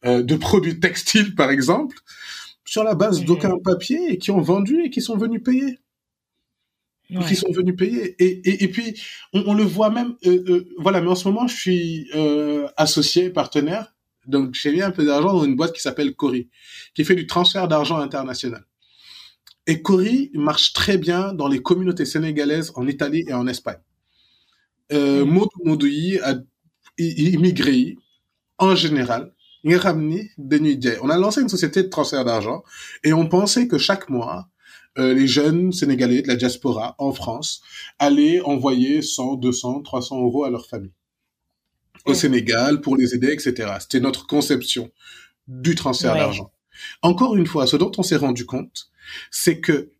euh, de produits textiles, par exemple, sur la base Mhm. d'aucun papier et qui ont vendu et qui sont venus payer Ouais. qui sont venus payer. Et, et, et puis, on, on le voit même, euh, euh, voilà, mais en ce moment, je suis euh, associé, partenaire, donc j'ai mis un peu d'argent dans une boîte qui s'appelle Cori, qui fait du transfert d'argent international. Et Cori marche très bien dans les communautés sénégalaises en Italie et en Espagne. Euh, yi a immigré en général. On a lancé une société de transfert d'argent et on pensait que chaque mois, euh, les jeunes Sénégalais de la diaspora en France allaient envoyer 100, 200, 300 euros à leur famille au. Sénégal pour les aider, etc. C'était notre conception du transfert Ouais. d'argent. Encore une fois, ce dont on s'est rendu compte, c'est que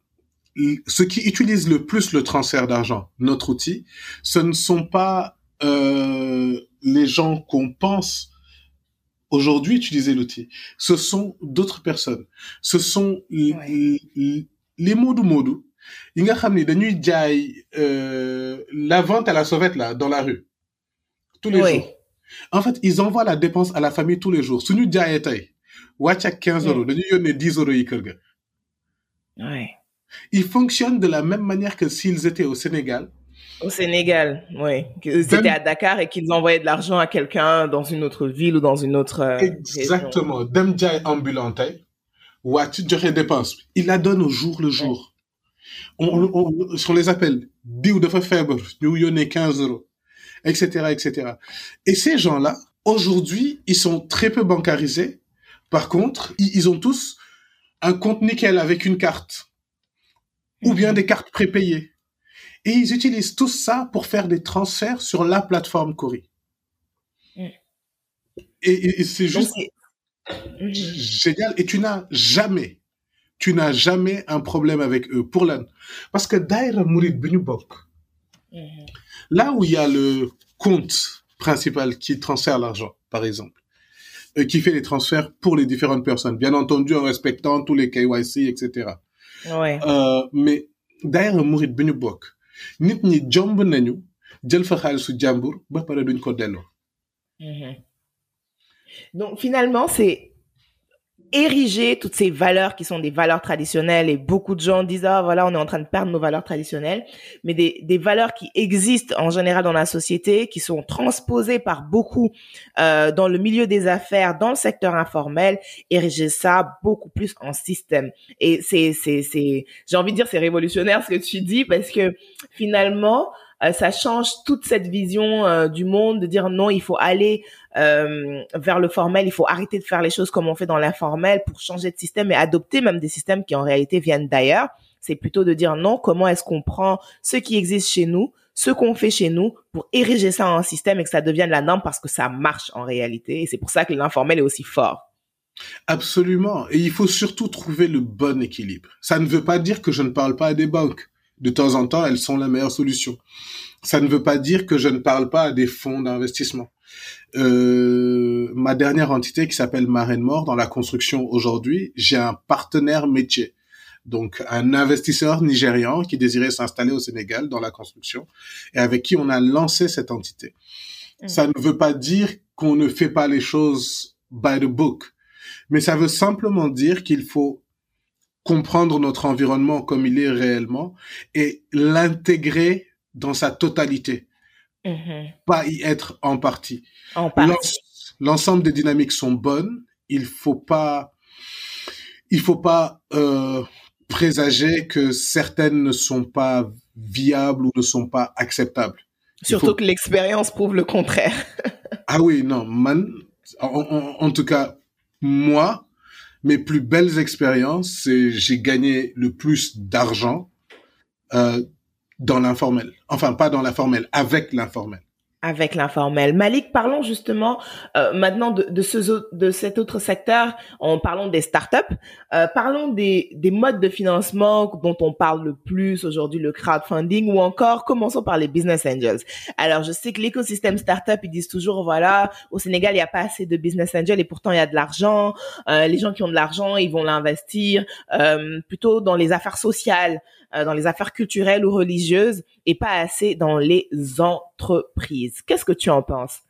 ceux qui utilisent le plus le transfert d'argent, notre outil, ce ne sont pas euh, les gens qu'on pense aujourd'hui utiliser l'outil. Ce sont d'autres personnes. Ce sont Ouais. Les modou modou yi nga xam ni dañuy jaay euh, la vente à la sauvette là dans la rue tous les Oui. jours. En fait, ils envoient la dépense à la famille tous les jours. suñu jaayee tey wàcc ak 15 euros dañuy yónnee 10 euros yi kër ga. Ils fonctionnent de la même manière que s'ils étaient au Sénégal Au Sénégal, oui. C'était à Dakar et qu'ils envoyaient de l'argent à quelqu'un dans une autre ville ou dans une autre. Euh, Exactement. Dem jaay ambulant tey waa ci joxe dépense bi il la donne au jour le jour. On, on, on les appelle diw dafa feebar ñu yónnee 15 euros etc etc. Et ces gens-là aujourd'hui ils sont très peu bancarisés. Par contre ils, ont tous un compte nickel avec une carte ou bien des cartes prépayées. Et ils utilisent tout ça pour faire des transferts sur la plateforme Cori. Mm. Et, et- et c'est juste Mhm. Génial. Et tu n'as jamais, tu n'as jamais un problème avec eux. Pour la... Parce que Daira Mourid Benyubok, Mhm. là où il y a le compte principal qui transfère l'argent, par exemple, euh, qui fait les transferts pour les différentes personnes, bien entendu en respectant tous les KYC, etc. Ouais. Euh, mais bi ñu bokk nit ñi jomb nañu jël fa xaalisu jàmbur ba pare duñ ko delloo. Donc finalement, c'est ériger toutes ces valeurs qui sont des valeurs traditionnelles et beaucoup de gens disent ah voilà on est en train de perdre nos valeurs traditionnelles. Mais des, des valeurs qui existent en général dans la société qui sont transposées par beaucoup euh, dans le milieu des affaires dans le secteur informel ériger ça beaucoup plus en système. Et c'est c'est c'est j'ai envie de dire c'est révolutionnaire ce que tu dis parce que finalement ça change toute cette vision euh, du monde de dire non il faut aller euh, vers le formel, il faut arrêter de faire les choses comme on fait dans l'informel pour changer de système et adopter même des systèmes qui en réalité viennent d'ailleurs. C'est plutôt de dire non, comment est-ce qu'on prend ce qui existe chez nous, ce qu'on fait chez nous pour ériger ça en système et que ça devienne la norme parce que ça marche en réalité. Et c'est pour ça que l'informel est aussi fort. Absolument. Et il faut surtout trouver le bon équilibre. Ça ne veut pas dire que je ne parle pas à des banques. De temps en temps, elles sont la meilleure solution. Ça ne veut pas dire que je ne parle pas à des fonds d'investissement. Euh, ma dernière entité qui s'appelle Marraine Mort dans la construction aujourd'hui, j'ai un partenaire métier. Donc, un investisseur nigérian qui désirait s'installer au Sénégal dans la construction et avec qui on a lancé cette entité. Mhm. Ça ne veut pas dire qu'on ne fait pas les choses by the book mais ça veut simplement dire qu'il faut comprendre notre environnement comme il est réellement et l'intégrer dans sa totalité, Mhm. pas y être en partie. En partie. L'ensemble des dynamiques sont bonnes, il faut pas, il faut pas euh, présager que certaines ne sont pas viables ou ne sont pas acceptables. Surtout faut- que l'expérience prouve le contraire. Ah oui, non, man, en, en- en tout cas, moi, mes plus belles expériences, c'est j'ai gagné le plus d'argent euh, dans l'informel. Enfin, pas dans l'informel, avec l'informel. Avec l'informel. Malik, parlons justement euh, maintenant de, de, ce, de cet autre secteur, en parlant des startups, euh, parlons des, des modes de financement dont on parle le plus aujourd'hui, le crowdfunding, ou encore commençons par les business angels. Alors, je sais que l'écosystème startup, ils disent toujours, voilà, au Sénégal, il n'y a pas assez de business angels et pourtant il y a de l'argent. Euh, les gens qui ont de l'argent, ils vont l'investir euh, plutôt dans les affaires sociales, euh, dans les affaires culturelles ou religieuses et pas assez dans les entreprises. Qu'est-ce que tu en penses?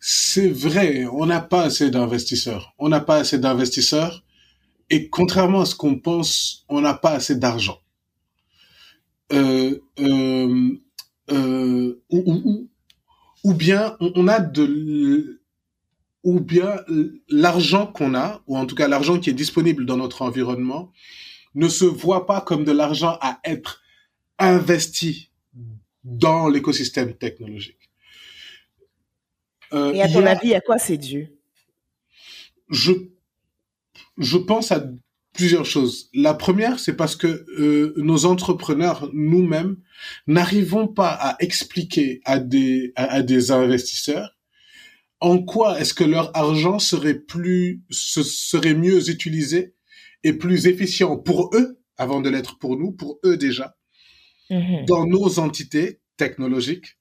C'est vrai, on n'a pas assez d'investisseurs. On n'a pas assez d'investisseurs. Et contrairement à ce qu'on pense, on n'a pas assez d'argent. Euh, euh, ou, bien on, a de ou bien l'argent qu'on a, ou en tout cas l'argent qui est disponible dans notre environnement, ne se voit pas comme de l'argent à être investi dans l'écosystème technologique. Euh, Et à ton a- avis, à quoi c'est dû? je, je pense à plusieurs choses. La première, c'est parce que euh, nos entrepreneurs, nous-mêmes, n'arrivons pas à expliquer à des, à, à des investisseurs en quoi est-ce que leur argent serait plus, se, serait mieux utilisé et plus efficient pour eux, avant de l'être pour nous, pour eux déjà, Mhm. dans nos entités technologiques,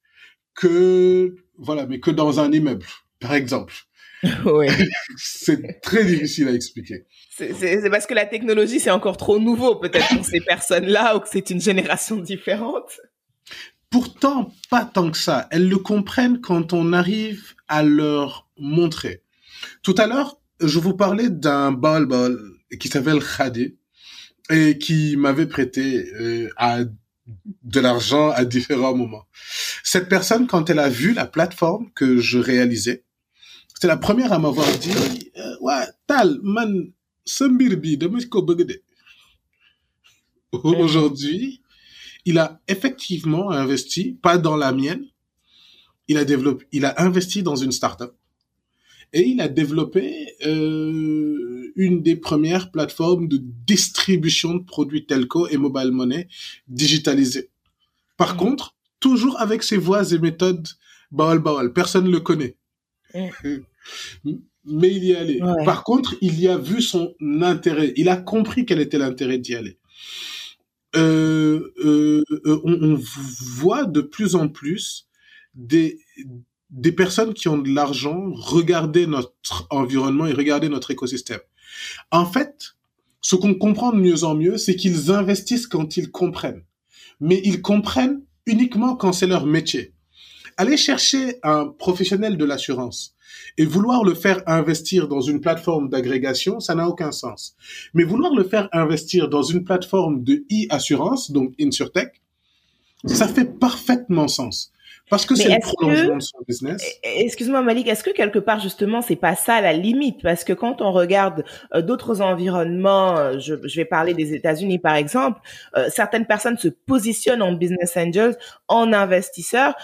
que, voilà, mais que dans un immeuble, par exemple. Oui. C'est très difficile à expliquer. C'est parce que la technologie, c'est encore trop nouveau, peut-être pour ces personnes-là, ou que c'est une génération différente. Pourtant, pas tant que ça. Elles le comprennent quand on arrive à leur montrer. Tout à l'heure, je vous parlais d'un bol bol qui s'appelle Khadi et qui m'avait prêté euh, à de l'argent à différents moments. Cette personne, quand elle a vu la plateforme que je réalisais, c'est la première à m'avoir dit, euh, ouais, tal, man, sambirbi, de. Aujourd'hui, il a effectivement investi, pas dans la mienne, il a développé, il a investi dans une startup et il a développé euh, une des premières plateformes de distribution de produits telco et mobile money digitalisés. Par mmh. contre, toujours avec ses voies et méthodes baol baol, personne ne le connaît. Mmh. Mais il y est allé. Par contre, il y a vu son intérêt. Il a compris quel était l'intérêt d'y aller. Euh, euh, euh on, on, voit de plus en plus des, des personnes qui ont de l'argent regarder notre environnement et regarder notre écosystème. En fait, ce qu'on comprend de mieux en mieux, c'est qu'ils investissent quand ils comprennent. Mais ils comprennent uniquement quand c'est leur métier. Aller chercher un professionnel de l'assurance et vouloir le faire investir dans une plateforme d'agrégation, ça n'a aucun sens. Mais vouloir le faire investir dans une plateforme de e-assurance, donc InsurTech, ça fait parfaitement sens. Parce que c'est le prolongement de son business. E, e, excuse-moi Malik, est-ce que quelque part justement c'est pas ça la limite? Parce que quand on regarde euh, d'autres environnements, euh, je, je, vais parler des États-Unis par exemple, euh, certaines personnes se positionnent en business angels, en investisseurs,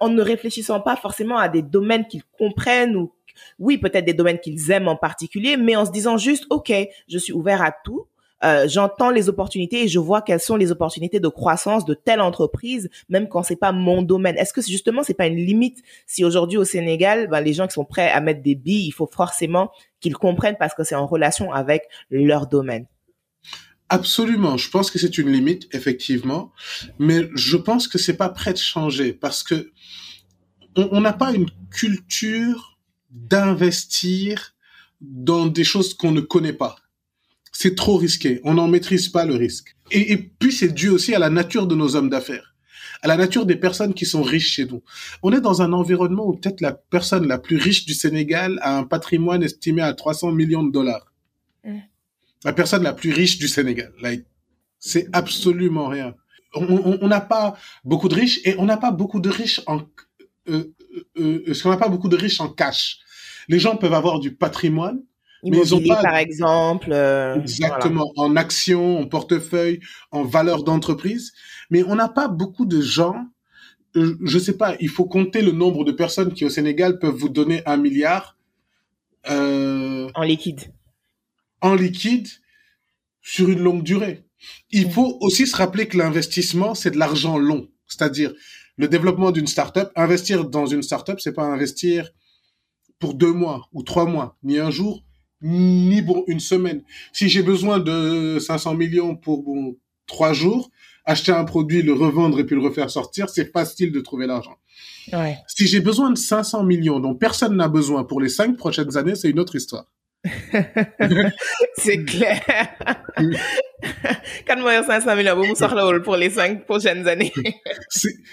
en ne réfléchissant pas forcément à des domaines qu'ils comprennent ou oui peut-être des domaines qu'ils aiment en particulier, mais en se disant juste ok, je suis ouvert à tout euh, j'entends les opportunités et je vois quelles sont les opportunités de croissance de telle entreprise, même quand c'est pas mon domaine. Est-ce que justement c'est pas une limite si aujourd'hui au Sénégal, ben, les gens qui sont prêts à mettre des billes, il faut forcément qu'ils comprennent parce que c'est en relation avec leur domaine? Absolument, je pense que c'est une limite effectivement, mais je pense que c'est pas prêt de changer parce que on n'a pas une culture d'investir dans des choses qu'on ne connaît pas c'est trop risqué. On n'en maîtrise pas le risque. Et, puis c'est dû aussi à la nature de nos hommes d'affaires, à la nature des personnes qui sont riches chez nous. On est dans un environnement où peut-être la personne la plus riche du Sénégal a un patrimoine estimé à 300 millions de dollars. La personne la plus riche du Sénégal. c'est absolument rien. On n'a pas beaucoup de riches et on n'a pas beaucoup de riches en, euh, euh, euh, qu'on n'a pas beaucoup de riches en cash? Les gens peuvent avoir du patrimoine, Immobilier, pas... par exemple. Euh, Exactement, en actions, en portefeuille, en valeur d'entreprise. Mais on n'a pas beaucoup de gens, euh, je sais pas, il faut compter le nombre de personnes qui au Sénégal peuvent vous donner un milliard. Euh, en liquide. En liquide sur une longue durée. Il faut aussi se rappeler que l'investissement, c'est de l'argent long. C'est-à-dire, le développement d'une startup, investir dans une startup, c'est pas investir pour deux mois ou trois mois, ni un jour, ni pour une semaine. Si j'ai besoin de 500 millions pour bon, trois jours, acheter un produit, le revendre et puis le refaire sortir, c'est facile de trouver l'argent. Ouais. Si j'ai besoin de 500 millions dont personne n'a besoin pour les cinq prochaines années, c'est une autre histoire. c'est clair. Quand moi 500 millions, vous pour les cinq prochaines années.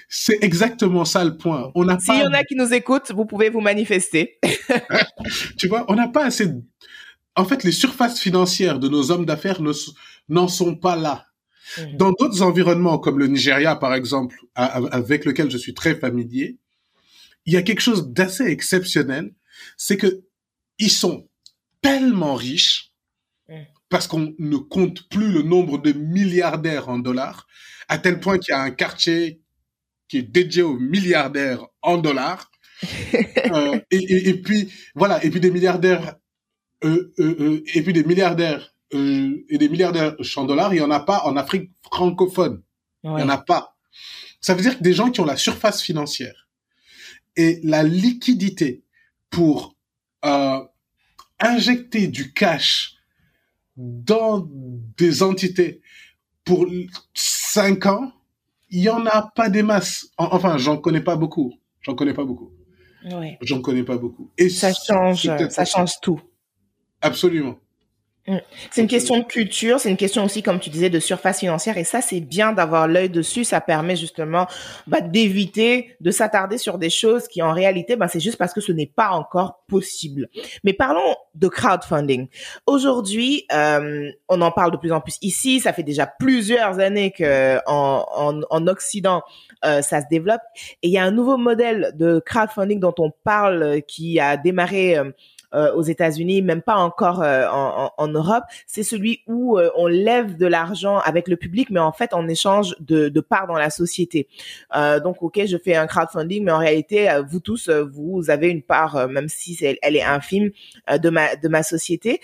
c'est exactement ça le point. On a S'il y en a qui nous écoutent, vous pouvez vous manifester. tu vois, on n'a pas assez en fait, les surfaces financières de nos hommes d'affaires n'en sont pas là. Mmh. Dans d'autres environnements, comme le Nigeria, par exemple, avec lequel je suis très familier, il y a quelque chose d'assez exceptionnel, c'est que ils sont tellement riches mmh. parce qu'on ne compte plus le nombre de milliardaires en dollars, à tel point qu'il y a un quartier qui est dédié aux milliardaires en dollars. euh, et, et, puis voilà, et puis des milliardaires et puis des milliardaires et des milliardaires en dollars, il y en a pas en Afrique francophone. Il y en a pas. Ça veut dire que des gens qui ont la surface financière et la liquidité pour injecter du cash dans des entités pour cinq ans, il y en a pas des masses. Enfin, j'en connais pas beaucoup. J'en connais pas beaucoup. Ouais. J'en connais pas beaucoup. Et ça change, ça change tout. Absolument. Mm. C'est une question de culture, c'est une question aussi, comme tu disais, de surface financière. Et ça, c'est bien d'avoir l'œil dessus. Ça permet justement bah, d'éviter de s'attarder sur des choses qui, en réalité, bah, c'est juste parce que ce n'est pas encore possible. Mais parlons de crowdfunding. Aujourd'hui, euh, on en parle de plus en plus ici. Ça fait déjà plusieurs années que en, en, en Occident, euh, ça se développe. Et il y a un nouveau modèle de crowdfunding dont on parle euh, qui a démarré euh, aux États-Unis, même pas encore euh, en, en, Europe, c'est celui où euh, on lève de l'argent avec le public, mais en fait en échange de, de parts dans la société. donc, ok, je fais un crowdfunding, mais en réalité, vous tous, vous avez une part, même si elle est infime, de ma de ma société.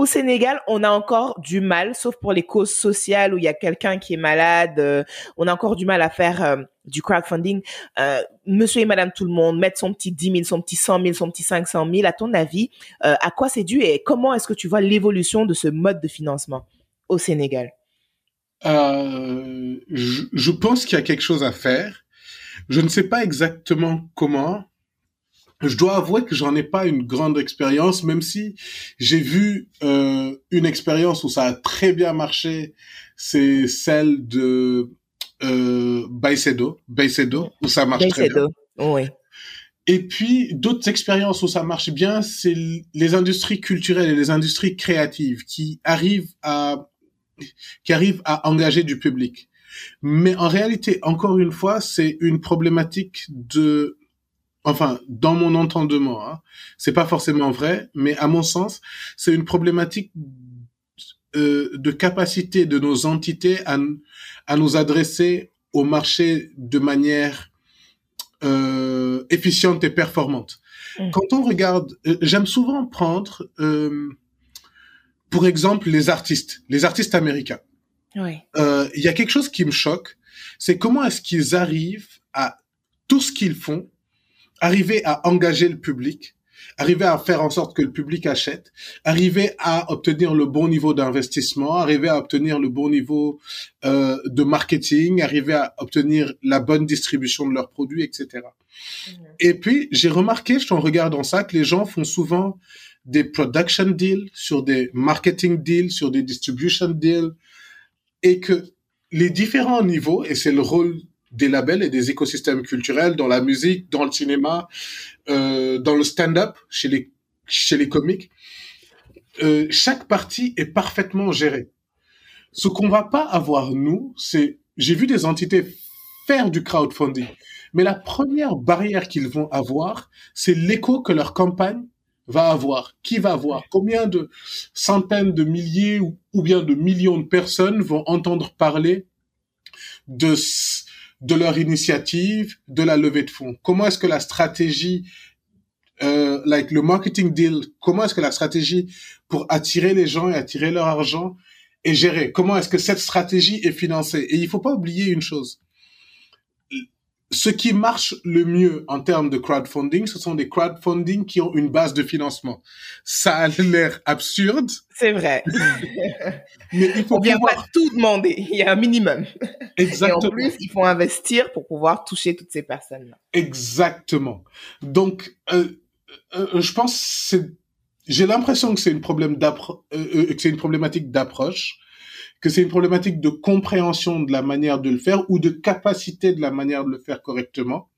Au Sénégal, on a encore du mal, sauf pour les causes sociales où il y a quelqu'un qui est malade, euh, on a encore du mal à faire euh, du crowdfunding. Euh, monsieur et madame tout le monde, mettre son petit 10 000, son petit 100 000, son petit 500 000, à ton avis, à quoi c'est dû et comment est-ce que tu vois l'évolution de ce mode de financement au Sénégal? Je, je pense qu'il y a quelque chose à faire. Je ne sais pas exactement comment, je dois avouer que j'en ai pas une grande expérience, même si j'ai vu euh, une expérience où ça a très bien marché, c'est celle de euh, Baicedo, où ça marche très bien. Oui. Et puis d'autres expériences où ça marche bien, c'est les industries culturelles et les industries créatives qui arrivent à qui arrivent à engager du public. Mais en réalité, encore une fois, c'est une problématique de enfin dans mon entendement, hein, c'est pas forcément vrai, mais à mon sens, c'est une problématique euh, de capacité de nos entités à, à nous adresser au marché de manière euh, efficiente et performante. Mmh. Quand on regarde, euh, j'aime souvent prendre, euh, pour exemple, les artistes, les artistes américains. Oui. Euh, il y a quelque chose qui me choque, c'est comment est-ce qu'ils arrivent à tout ce qu'ils font arriver à engager le public, arriver à faire en sorte que le public achète, arriver à obtenir le bon niveau d'investissement, arriver à obtenir le bon niveau euh, de marketing, arriver à obtenir la bonne distribution de leurs produits, etc. Mmh. Et puis, j'ai remarqué, en regardant ça, que les gens font souvent des production deals, sur des marketing deals, sur des distribution deals, et que les différents niveaux, et c'est le rôle des labels et des écosystèmes culturels dans la musique, dans le cinéma, euh, dans le stand-up, chez les, chez les comiques. Euh, chaque partie est parfaitement gérée. Ce qu'on va pas avoir, nous, c'est, j'ai vu des entités faire du crowdfunding, mais la première barrière qu'ils vont avoir, c'est l'écho que leur campagne va avoir, qui va avoir, combien de centaines de milliers ou, ou bien de millions de personnes vont entendre parler de de leur initiative, de la levée de fonds. Comment est-ce que la stratégie, euh, like le marketing deal, comment est-ce que la stratégie pour attirer les gens et attirer leur argent est gérée? Comment est-ce que cette stratégie est financée? Et il faut pas oublier une chose ce qui marche le mieux en termes de crowdfunding, ce sont des crowdfunding qui ont une base de financement. Ça a l'air absurde. C'est vrai. mais il faut bien pas tout demander. Il y a un minimum. Exactement. Et en plus, il faut investir pour pouvoir toucher toutes ces personnes-là. Exactement. Donc, euh, euh, je pense c'est, j'ai l'impression que c'est une problème euh, euh que c'est une problématique d'approche que c'est une problématique de compréhension de la manière de le faire ou de capacité de la manière de le faire correctement.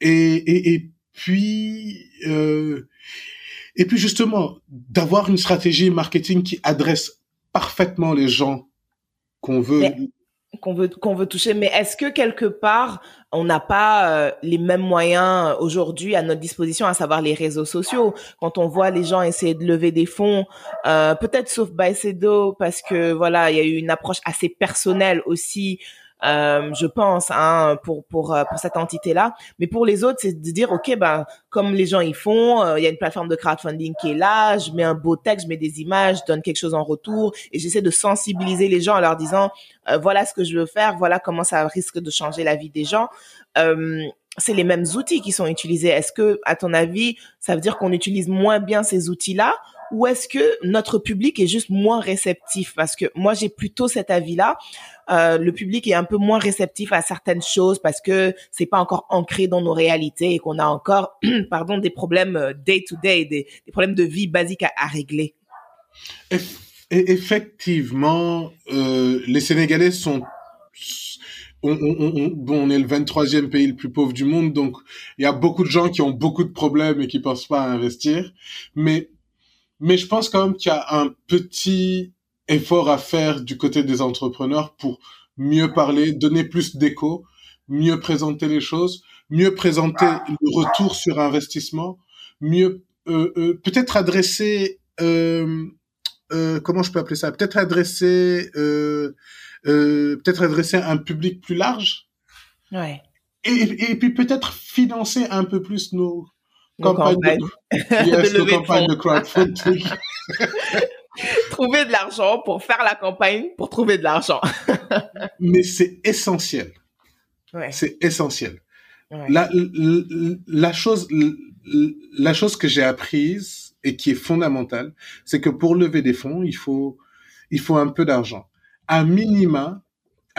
Et, et, puis, euh, et puis justement, d'avoir une stratégie marketing qui adresse parfaitement les gens qu'on veut qu'on veut qu'on veut toucher mais est-ce que quelque part on n'a pas euh, les mêmes moyens aujourd'hui à notre disposition à savoir les réseaux sociaux? Quand on voit les gens essayer de lever des fonds euh, peut-être sauf Baicedo parce que voilà il y a eu une approche assez personnelle aussi euh, je pense, hein, pour pour euh, pour cette entité-là. Mais pour les autres, c'est de dire, ok, ben comme les gens y font, euh, il y a une plateforme de crowdfunding qui est là, je mets un beau texte, je mets des images, je donne quelque chose en retour, et j'essaie de sensibiliser les gens en leur disant, voilà ce que je veux faire, voilà comment ça risque de changer la vie des gens. c'est les mêmes outils qui sont utilisés. Est-ce que, à ton avis, ça veut dire qu'on utilise moins bien ces outils-là ou est-ce que notre public est juste moins réceptif? Parce que moi, j'ai plutôt cet avis-là. Euh, le public est un peu moins réceptif à certaines choses parce que c'est pas encore ancré dans nos réalités et qu'on a encore, pardon, des problèmes day to day, des, problèmes de vie basiques à, à régler. effectivement, euh, les Sénégalais sont on, on, bon, on est le 23e pays le plus pauvre du monde, donc il y a beaucoup de gens qui ont beaucoup de problèmes et qui pensent pas à investir. Mais, mais je pense quand même qu'il y a un petit effort à faire du côté des entrepreneurs pour mieux parler, donner plus d'écho, mieux présenter les choses, mieux présenter le retour sur investissement, mieux euh, euh, peut-être adresser euh, euh, comment je peux appeler ça? Peut-être adresser, euh, euh, peut-être adresser un public plus large. Ouais. Et, et puis peut-être financer un peu plus nos, campagnes, De, yes, nos campagnes de crowdfunding. trouver de l'argent pour faire la campagne, pour trouver de l'argent. Mais c'est essentiel. Ouais. C'est essentiel. Ouais. La, la, la chose, la chose que j'ai apprise et qui est fondamentale, c'est que pour lever des fonds, il faut, il faut un peu d'argent. À minima,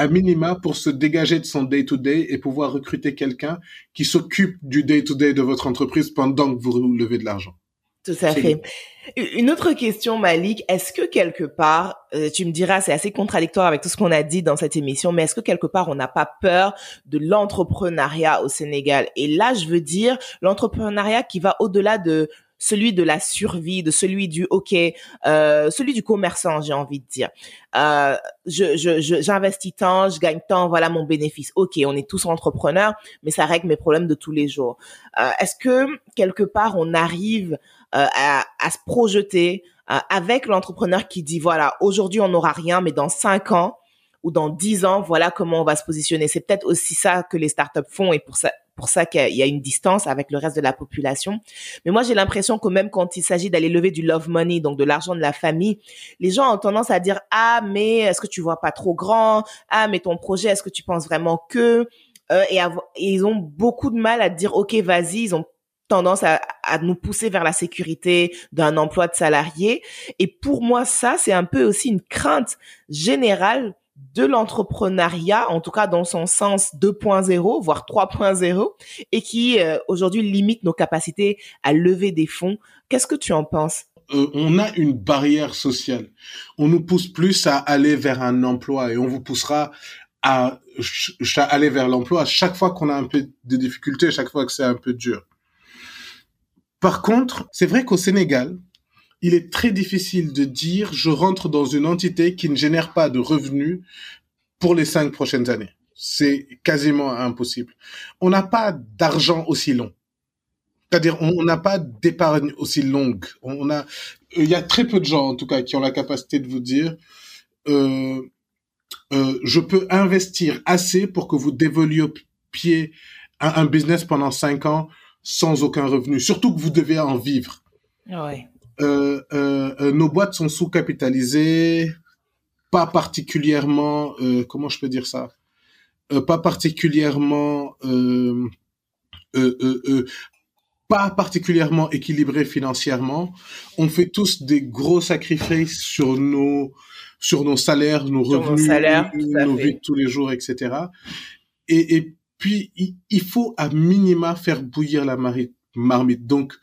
à minima pour se dégager de son day-to-day et pouvoir recruter quelqu'un qui s'occupe du day-to-day de votre entreprise pendant que vous levez de l'argent. Tout à fait. Une autre question, Malik. Est-ce que quelque part, euh, tu me diras, c'est assez contradictoire avec tout ce qu'on a dit dans cette émission, mais est-ce que quelque part, on n'a pas peur de l'entrepreneuriat au Sénégal? Et là, je veux dire l'entrepreneuriat qui va au-delà de celui de la survie, de celui du OK, euh, celui du commerçant, j'ai envie de dire. Euh, je, je, j'investis tant, je gagne tant, voilà mon bénéfice. OK, on est tous entrepreneurs, mais ça règle mes problèmes de tous les jours. Euh, est-ce que quelque part, on arrive euh, à, à se projeter euh, avec l'entrepreneur qui dit voilà aujourd'hui on n'aura rien mais dans cinq ans ou dans dix ans voilà comment on va se positionner? C'est peut-être aussi ça que les startups font et pour ça pour ça qu'il y a une distance avec le reste de la population. Mais moi j'ai l'impression que même quand il s'agit d'aller lever du love money donc de l'argent de la famille les gens ont tendance à dire ah mais est-ce que tu vois pas trop grand? Ah mais ton projet est-ce que tu penses vraiment que? Euh, et, ils ont beaucoup de mal à dire ok vas-y ils ont tendance à nous pousser vers la sécurité d'un emploi de salarié. Et pour moi, ça, c'est un peu aussi une crainte générale de l'entrepreneuriat, en tout cas dans son sens 2.0, voire 3.0, et qui euh, aujourd'hui limite nos capacités à lever des fonds. Qu'est-ce que tu en penses? On a une barrière sociale. On nous pousse plus à aller vers un emploi et on vous poussera à, aller vers l'emploi à chaque fois qu'on a un peu de difficultés, à chaque fois que c'est un peu dur. Par contre, c'est vrai qu'au Sénégal, il est très difficile de dire je rentre dans une entité qui ne génère pas de revenus pour les cinq prochaines années. C'est quasiment impossible. On n'a pas d'argent aussi long. C'est-à-dire, on n'a pas d'épargne aussi longue. On a, il y a très peu de gens, en tout cas, qui ont la capacité de vous dire, euh, euh, je peux investir assez pour que vous développiez un, un business pendant cinq ans sans aucun revenu. Surtout que vous devez en vivre. Ouais. Euh, euh, euh, nos boîtes sont sous-capitalisées, pas particulièrement, euh, comment je peux dire ça, pas particulièrement, pas particulièrement équilibrées financièrement. On fait tous des gros sacrifices sur nos sur nos salaires, nos Sur nos revenus, salaires, nos fait. vies de tous les jours, etc. Et, et puis il, il faut à minima faire bouillir la marmite. Donc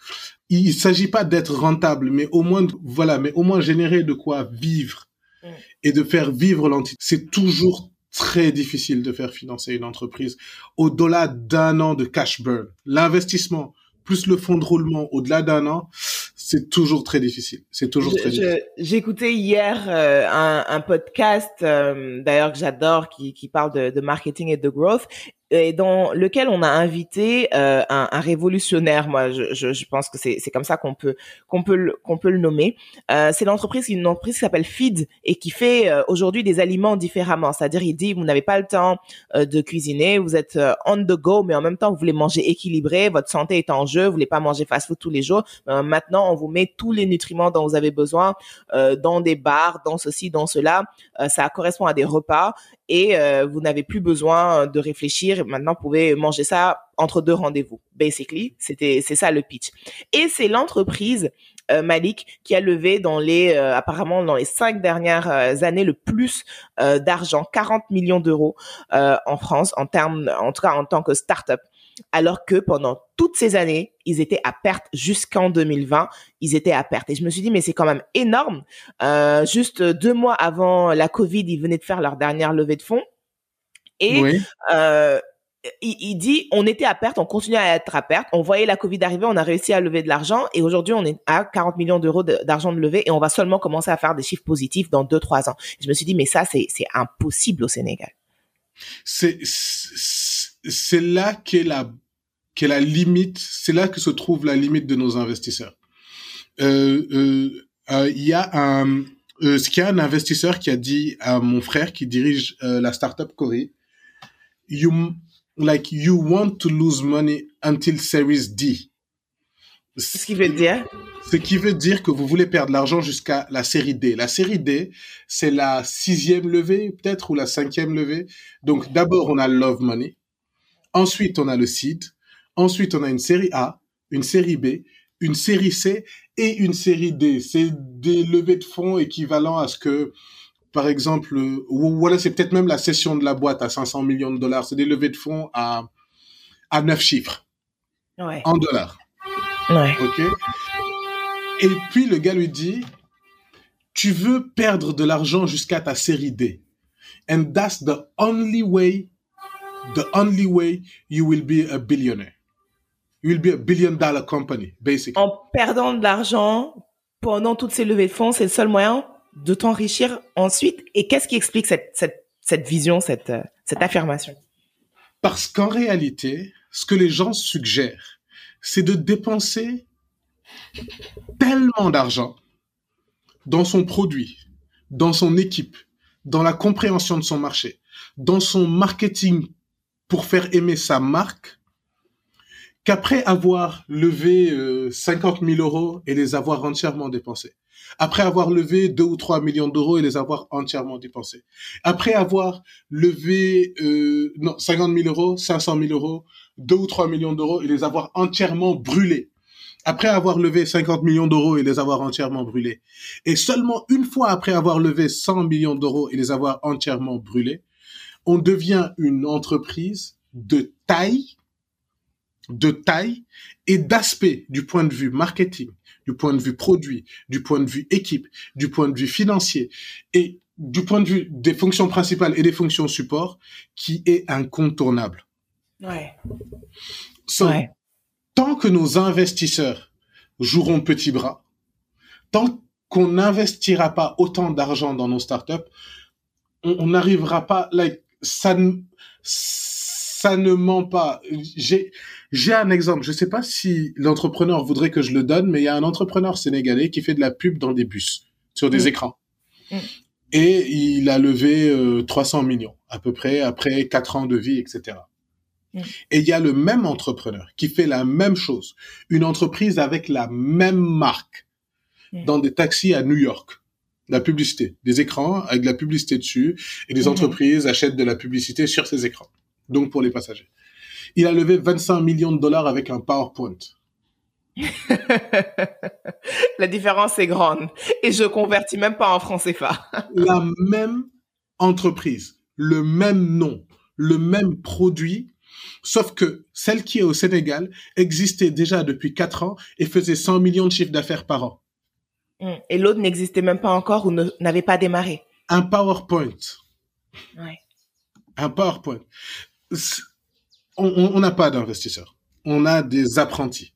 il, s'agit pas d'être rentable, mais au moins voilà, mais au moins générer de quoi vivre Mm. et de faire vivre l'entité. C'est toujours très difficile de faire financer une entreprise au-delà d'un an de cash burn. L'investissement plus le fonds de roulement au-delà d'un an, c'est toujours très difficile. C'est toujours Je- très difficile. Écouté hier euh, un, un podcast, euh, d'ailleurs que j'adore, qui, qui parle de, de marketing et de growth, et dans lequel on a invité euh, un, un révolutionnaire. Moi, je, je, je pense que c'est comme ça qu'on peut qu'on peut qu'on peut le nommer. Euh, c'est l'entreprise, une entreprise qui s'appelle Feed et qui fait euh, aujourd'hui des aliments différemment. C'est-à-dire, il dit vous n'avez pas le temps euh, de cuisiner, vous êtes euh, on the go, mais en même temps vous voulez manger équilibré, votre santé est en jeu, vous voulez pas manger fast-food tous les jours. Euh, maintenant, on vous met tous les nutriments dont vous avez besoin dans des bars, dans ceci, dans cela. Ça correspond à des repas et euh, vous n'avez plus besoin de réfléchir. Maintenant, vous pouvez manger ça entre deux rendez-vous. Basically, c'était c'est ça le pitch. Et c'est l'entreprise euh, Malik qui a levé dans les euh, apparemment dans les cinq dernières euh, années le plus euh, d'argent, 40 millions d'euros euh, en France en termes, en tout cas en tant que start-up. Alors que pendant toutes ces années, ils étaient à perte jusqu'en 2020, ils étaient à perte. Et je me suis dit, mais c'est quand même énorme. Euh, juste deux mois avant la Covid, ils venaient de faire leur dernière levée de fonds. Et euh, il, dit, on était à perte, on continue à être à perte. On voyait la Covid arriver, on a réussi à lever de l'argent et aujourd'hui, on est à 40 millions d'euros d'argent de levée et on va seulement commencer à faire des chiffres positifs dans deux, trois ans. Je me suis dit, mais ça, c'est impossible au Sénégal. C'est c'est là qu'est la qu'est la limite, c'est là que se trouve la limite de nos investisseurs. Euh, euh, euh, il y a un ce qu'il y a un investisseur qui a dit à mon frère qui dirige la startup Corée, you like you want to lose money until Series D. Ce qui veut dire Ce qui veut dire que vous voulez perdre l'argent jusqu'à la série D. La série D, c'est la sixième levée peut-être ou la cinquième levée. Donc d'abord on a Love Money, ensuite on a le seed, ensuite on a une série A, une série B, une série C et une série D. C'est des levées de fonds équivalents à ce que par exemple, euh, voilà, c'est peut-être même la session de la boîte à 500 millions de dollars. C'est des levées de fonds à, à 9 chiffres. Ouais. En dollars. Ouais. OK? Et puis, le gars lui dit, tu veux perdre de l'argent jusqu'à ta série D. And that's the only way, the only way you will be a billionaire. You will be a billion dollar company, basically. En perdant de l'argent pendant toutes ces levées de fonds, c'est le seul moyen de t'enrichir ensuite. Et qu'est-ce qui explique cette, cette, cette vision, cette, cette affirmation? Parce qu'en réalité, ce que les gens suggèrent, c'est de dépenser tellement d'argent dans son produit, dans son équipe, dans la compréhension de son marché, dans son marketing pour faire aimer sa marque, qu'après avoir levé 50 000 euros et les avoir entièrement dépensés, après avoir levé 2 ou 3 millions d'euros et les avoir entièrement dépensés, après avoir levé euh, non 50 000 euros, 500 000 euros, 2 ou 3 millions d'euros et les avoir entièrement brûlés, après avoir levé 50 millions d'euros et les avoir entièrement brûlés, et seulement une fois après avoir levé 100 millions d'euros et les avoir entièrement brûlés, on devient une entreprise de taille, de taille et d'aspect du point de vue marketing, du point de vue produit, du point de vue équipe, du point de vue financier et du point de vue des fonctions principales et des fonctions support qui est incontournable. Ouais. So, Ouais. Tant que nos investisseurs joueront petit bras, tant qu'on n'investira pas autant d'argent dans nos startups, on n'arrivera pas, like, ça ne, ça ne ment pas. J'ai, j'ai un exemple. Je sais pas si l'entrepreneur voudrait que je le donne, mais il y a un entrepreneur sénégalais qui fait de la pub dans des bus, sur des Mm. écrans. Mm. Et il a levé euh, 300 millions, à peu près, après 4 ans de vie, etc. Mm. Et il y a le même entrepreneur qui fait la même chose, une entreprise avec la même marque, dans des taxis à New York. La publicité, des écrans avec de la publicité dessus, et des Mhm. entreprises achètent de la publicité sur ces écrans. Donc pour les passagers. Il a levé 25 millions de dollars avec un PowerPoint. La différence est grande. Et je convertis même pas en francs CFA. La même entreprise, le même nom, le même produit, sauf que celle qui est au Sénégal existait déjà depuis 4 ans et faisait 100 millions de chiffres d'affaires par an. Mm. Et l'autre n'existait même pas encore ou ne- n'avait pas démarré. Un PowerPoint. Ouais. Un PowerPoint. On n'a pas d'investisseurs. On a des apprentis.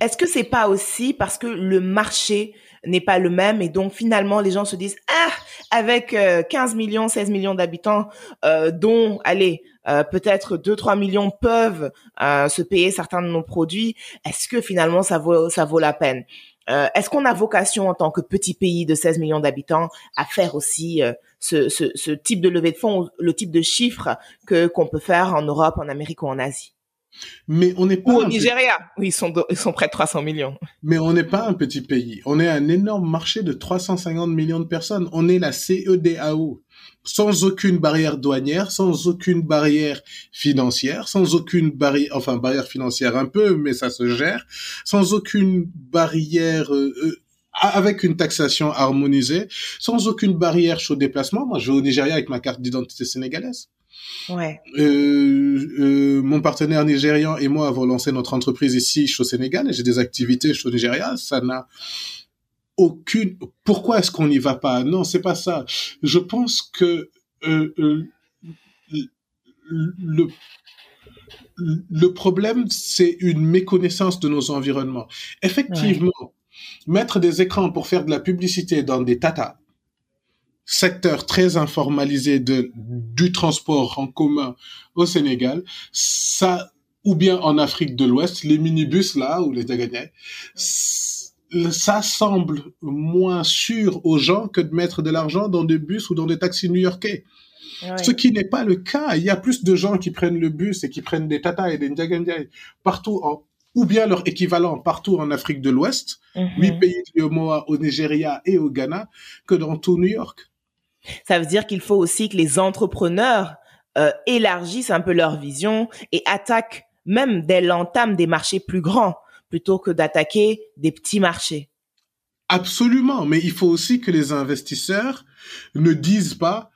Est-ce que c'est pas aussi parce que le marché n'est pas le même et donc finalement les gens se disent ah avec euh, 15 millions 16 millions d'habitants euh, dont allez euh, peut-être 2 3 millions peuvent euh, se payer certains de nos produits est-ce que finalement ça vaut ça vaut la peine? Euh, est-ce qu'on a vocation en tant que petit pays de 16 millions d'habitants à faire aussi euh, ce, ce, ce type de levée de fonds le type de chiffres que qu'on peut faire en Europe en Amérique ou en Asie? Mais on n'est pas ou au un Nigeria où ils sont ils sont près de 300 millions Mais on n'est pas un petit pays. On est un énorme marché de 350 millions de personnes. On est la CEDAO. Sans aucune barrière douanière, sans aucune barrière financière, sans aucune barrière, enfin barrière financière un peu, mais ça se gère, sans aucune barrière, euh, euh, avec une taxation harmonisée, sans aucune barrière sur le déplacement. Moi, je vais au Nigeria avec ma carte d'identité sénégalaise. Ouais. Euh, euh, mon partenaire nigérian et moi avons lancé notre entreprise ici, je suis au Sénégal, et j'ai des activités, je suis au Nigeria. Ça n'a aucune. Pourquoi est-ce qu'on n'y va pas? Non, c'est pas ça. Je pense que euh, euh, le le problème, c'est une méconnaissance de nos environnements. Effectivement, mettre des écrans pour faire de la publicité dans des tatas, secteur très informalisé de, du transport en commun au Sénégal, ça, ou bien en Afrique de l'Ouest, les minibus là, ou les Daganyay, ça semble moins sûr aux gens que de mettre de l'argent dans des bus ou dans des taxis new-yorkais. Ce qui n'est pas le cas. Il y a plus de gens qui prennent le bus et qui prennent des Tata et des Ndiagandiaï partout en, ou bien leur équivalent partout en Afrique de l'Ouest, Mhm. huit pays de au Nigeria et au Ghana, que dans tout New York. Ça veut dire qu'il faut aussi que les entrepreneurs euh, élargissent un peu leur vision et attaquent même dès l'entame des marchés plus grands plutôt que d'attaquer des petits marchés. Absolument, mais il faut aussi que les investisseurs ne disent pas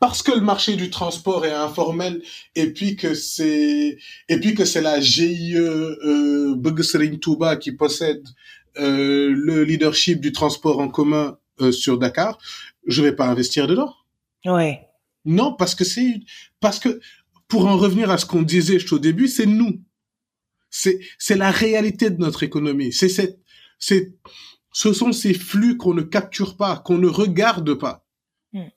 parce que le marché du transport est informel et puis que c'est et puis que c'est la GIE euh, Touba qui possède euh, le leadership du transport en commun euh, sur Dakar, je vais pas investir dedans. Ouais. Non, parce que c'est parce que pour en revenir à ce qu'on disait au début, c'est nous. C'est c'est la réalité de notre économie. C'est cette c'est ce sont ces flux qu'on ne capture pas, qu'on ne regarde pas Mm.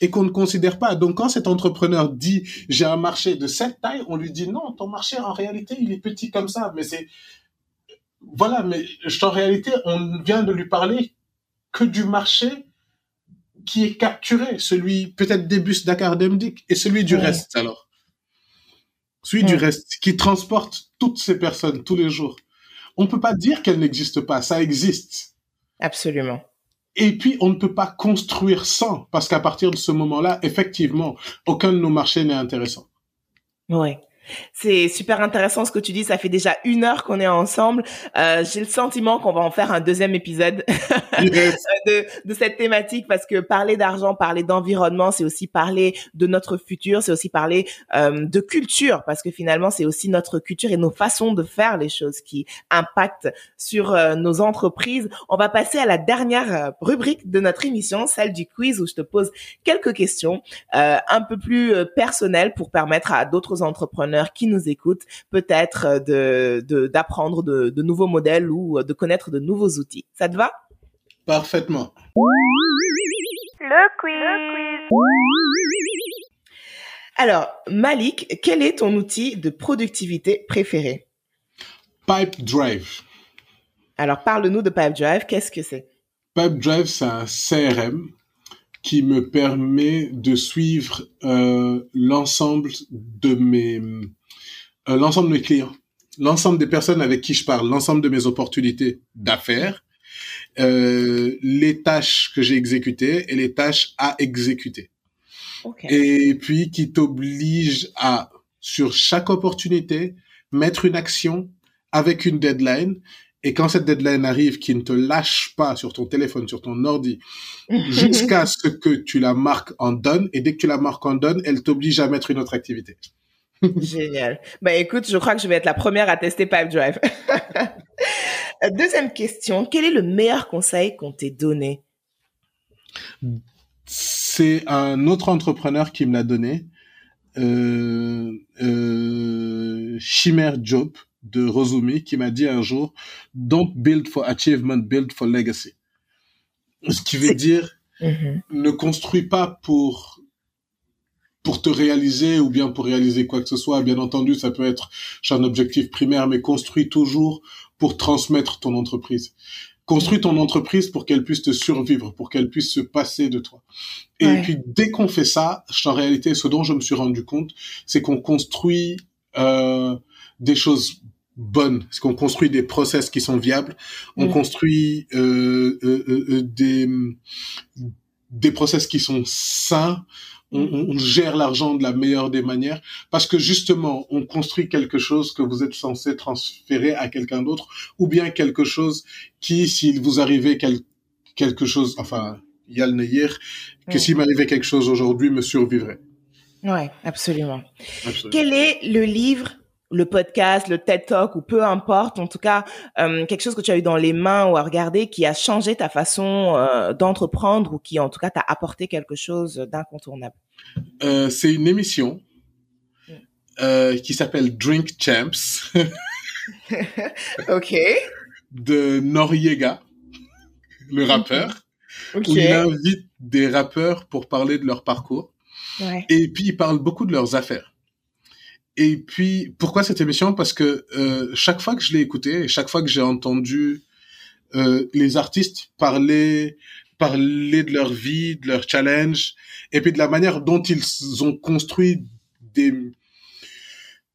et qu'on ne considère pas. Donc quand cet entrepreneur dit j'ai un marché de cette taille, on lui dit non, ton marché en réalité il est petit comme ça, mais c'est voilà, mais en réalité on vient de lui parler que du marché qui est capturé, celui peut-être des bus Dakar Demdik et celui du Ouais. reste alors. Celui du reste qui transporte toutes ces personnes tous les jours. On peut pas dire qu'elle n'existe pas, ça existe. Absolument. Et puis, on ne peut pas construire sans, parce qu'à partir de ce moment-là, effectivement, aucun de nos marchés n'est intéressant. Ouais. C'est super intéressant ce que tu dis. Ça fait déjà une heure qu'on est ensemble. Euh, J'ai le sentiment qu'on va en faire un deuxième épisode Yes. de, de cette thématique parce que parler d'argent, parler d'environnement, c'est aussi parler de notre futur, c'est aussi parler euh, de culture parce que finalement, c'est aussi notre culture et nos façons de faire les choses qui impactent sur euh, nos entreprises. On va passer à la dernière euh, rubrique de notre émission, celle du quiz où je te pose quelques questions euh, un peu plus personnelles pour permettre à d'autres entrepreneurs qui nous écoutent peut-être euh, de de- d'apprendre de, de nouveaux modèles ou euh, de connaître de nouveaux outils. Ça te va? Parfaitement. Alors, Malik, quel est ton outil de productivité préféré? Pipe Drive. Alors, parle-nous de Pipedrive. Qu'est-ce que c'est? Pipe Drive, c'est un CRM qui me permet de suivre euh, l'ensemble de mes euh, l'ensemble de mes clients, l'ensemble des personnes avec qui je parle, l'ensemble de mes opportunités d'affaires, euh, les tâches que j'ai exécutées et les tâches à exécuter. Ok. et puis qui t'oblige à, sur chaque opportunité, mettre une action avec une deadline. Et quand cette deadline arrive, qui ne te lâche pas sur ton téléphone, sur ton ordi, jusqu'à ce que tu la marques en done. Et dès que tu la marques en done, elle t'oblige à mettre une autre activité. Génial. Bah écoute, je crois que je vais être la première à tester Pipedrive. Euh, Deuxième question. Quel est le meilleur conseil qu'on t'ait donné? C'est un autre entrepreneur qui me l'a donné, euh, euh, Chimère Job de Rosumi, qui m'a dit un jour, don't build for achievement, build for legacy. Ce qui veut dire, Mhm. ne construis pas pour pour te réaliser ou bien pour réaliser quoi que ce soit. Bien entendu, ça peut être un objectif primaire, mais construis toujours pour transmettre ton entreprise. Construis ton entreprise pour qu'elle puisse te survivre, pour qu'elle puisse se passer de toi. Et Ouais. puis, dès qu'on fait ça, en réalité, ce dont je me suis rendu compte, c'est qu'on construit euh, des choses bonnes, c'est qu'on construit des process qui sont viables, on Mhm. construit euh, euh, euh, des des process qui sont sains, on, on- on gère l'argent de la meilleure des manières, parce que justement, on construit quelque chose que vous êtes censé transférer à quelqu'un d'autre, ou bien quelque chose qui, s'il vous arrivait quel- quelque chose, enfin, il y a le Neyir, que Mm. s'il m'arrivait quelque chose aujourd'hui, me survivrait. Ouais, absolument. Quel est le livre, le podcast, le TED Talk ou peu importe, en tout cas euh, quelque chose que tu as eu dans les mains ou à regarder qui a changé ta façon euh, d'entreprendre ou qui en tout cas t'a apporté quelque chose d'incontournable? Euh, C'est une émission mm. qui s'appelle Drink Champs. ok. De Noriega, le rappeur, où il invite des rappeurs pour parler de leur parcours. Et puis, ils parlent beaucoup de leurs affaires. Et puis, pourquoi cette émission? Parce que euh, chaque fois que je l'ai écouté, et chaque fois que j'ai entendu euh, les artistes parler, parler de leur vie, de leur challenge, et puis de la manière dont ils ont construit des,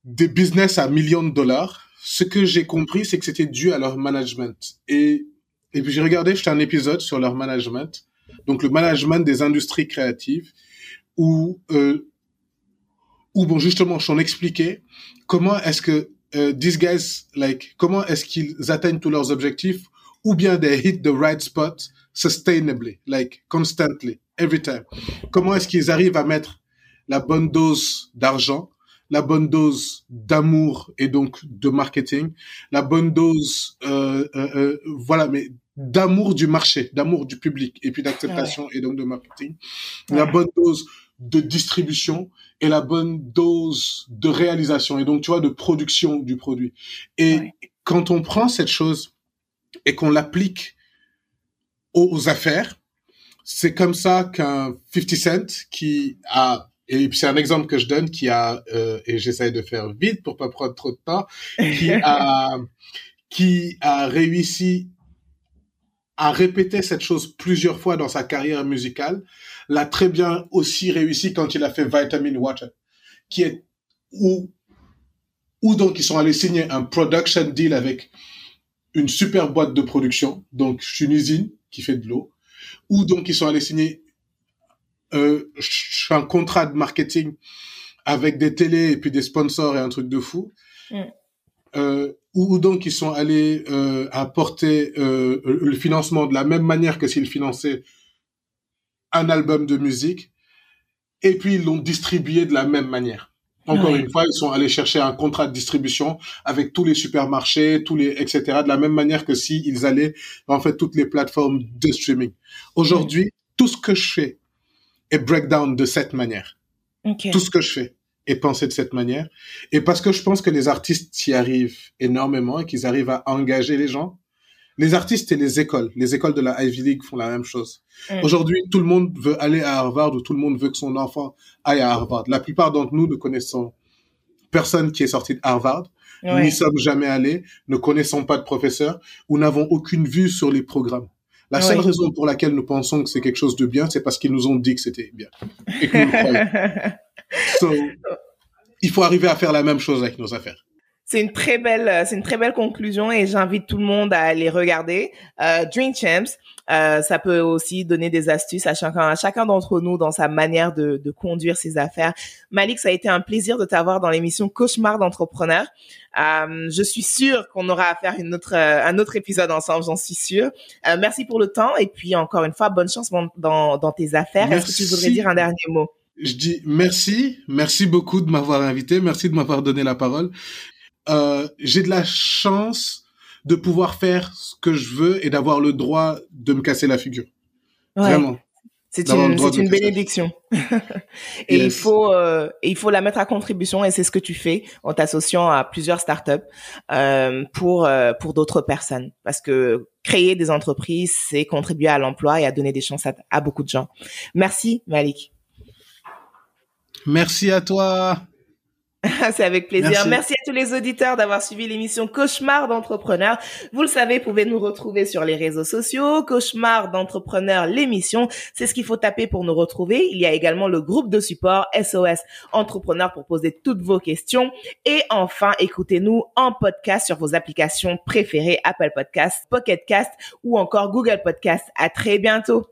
des business à millions de dollars, ce que j'ai compris, c'est que c'était dû à leur management. Et, et puis j'ai regardé, j'étais un épisode sur leur management, donc le management des industries créatives, où euh, où bon justement j'en expliquais comment est-ce que uh, these guys like comment est-ce qu'ils atteignent tous leurs objectifs ou bien they hit the right spot sustainably like constantly every time? Comment est-ce qu'ils arrivent à mettre la bonne dose d'argent la bonne dose d'amour et donc de marketing la bonne dose euh, euh, euh voilà mais d'amour du marché d'amour du public et puis d'acceptation et donc de marketing la bonne dose de distribution et la bonne dose de réalisation et donc tu vois de production du produit. Et quand on prend cette chose et qu'on l'applique aux, affaires, c'est comme ça qu'un 50 Cent qui a et c'est un exemple que je donne qui a euh, et j'essaye de faire vite pour pas prendre trop de temps qui a qui a réussi a répété cette chose plusieurs fois dans sa carrière musicale, l'a très bien aussi réussi quand il a fait Vitamin Water, qui est où, où donc ils sont allés signer un production deal avec une super boîte de production, donc une usine qui fait de l'eau, ou donc ils sont allés signer euh, un contrat de marketing avec des télés et puis des sponsors et un truc de fou. Mm. Euh, ou donc ils sont allés euh, apporter euh, le financement de la même manière que s'ils finançaient un album de musique, et puis ils l'ont distribué de la même manière. Encore une fois, ils sont allés chercher un contrat de distribution avec tous les supermarchés, tous les etc. De la même manière que si ils allaient en fait toutes les plateformes de streaming. Aujourd'hui, tout ce que je fais est breakdown de cette manière. Tout ce que je fais et penser de cette manière. Et parce que je pense que les artistes y arrivent énormément et qu'ils arrivent à engager les gens. Les artistes et les écoles, les écoles de la Ivy League font la même chose. Mm. Aujourd'hui, tout le monde veut aller à Harvard ou tout le monde veut que son enfant aille à Harvard. La plupart d'entre nous ne connaissons personne qui est sorti de Harvard, n'y sommes jamais allés, ne connaissons pas de professeur ou n'avons aucune vue sur les programmes. La seule raison pour laquelle nous pensons que c'est quelque chose de bien, c'est parce qu'ils nous ont dit que c'était bien. Et que nous So, il faut arriver à faire la même chose avec nos affaires. C'est une très belle, euh, c'est une très belle conclusion et j'invite tout le monde à aller regarder. Euh, Dream Champs, euh, ça peut aussi donner des astuces à chacun, à chacun d'entre nous dans sa manière de, de, conduire ses affaires. Malik, ça a été un plaisir de t'avoir dans l'émission Cauchemar d'entrepreneur. Euh, je suis sûre qu'on aura à faire une autre, euh, un autre épisode ensemble, j'en suis sûre. Euh, merci pour le temps et puis encore une fois, bonne chance dans, dans, tes affaires. Est-ce que tu voudrais dire un dernier mot? Je dis merci, merci beaucoup de m'avoir invité, merci de m'avoir donné la parole. Euh, j'ai de la chance de pouvoir faire ce que je veux et d'avoir le droit de me casser la figure. Vraiment. C'est une, c'est une bénédiction. et il faut, euh, il faut la mettre à contribution et c'est ce que tu fais en t'associant à plusieurs startups euh, pour euh, pour d'autres personnes. Parce que créer des entreprises, c'est contribuer à l'emploi et à donner des chances à, à beaucoup de gens. Merci Malik. Merci à toi. C'est avec plaisir. Merci. à tous les auditeurs d'avoir suivi l'émission Cauchemar d'entrepreneur. Vous le savez, vous pouvez nous retrouver sur les réseaux sociaux. Cauchemar d'entrepreneur, l'émission. C'est ce qu'il faut taper pour nous retrouver. Il y a également le groupe de support SOS Entrepreneur pour poser toutes vos questions. Et enfin, écoutez-nous en podcast sur vos applications préférées, Apple Podcast, Pocket Cast ou encore Google Podcast. À très bientôt.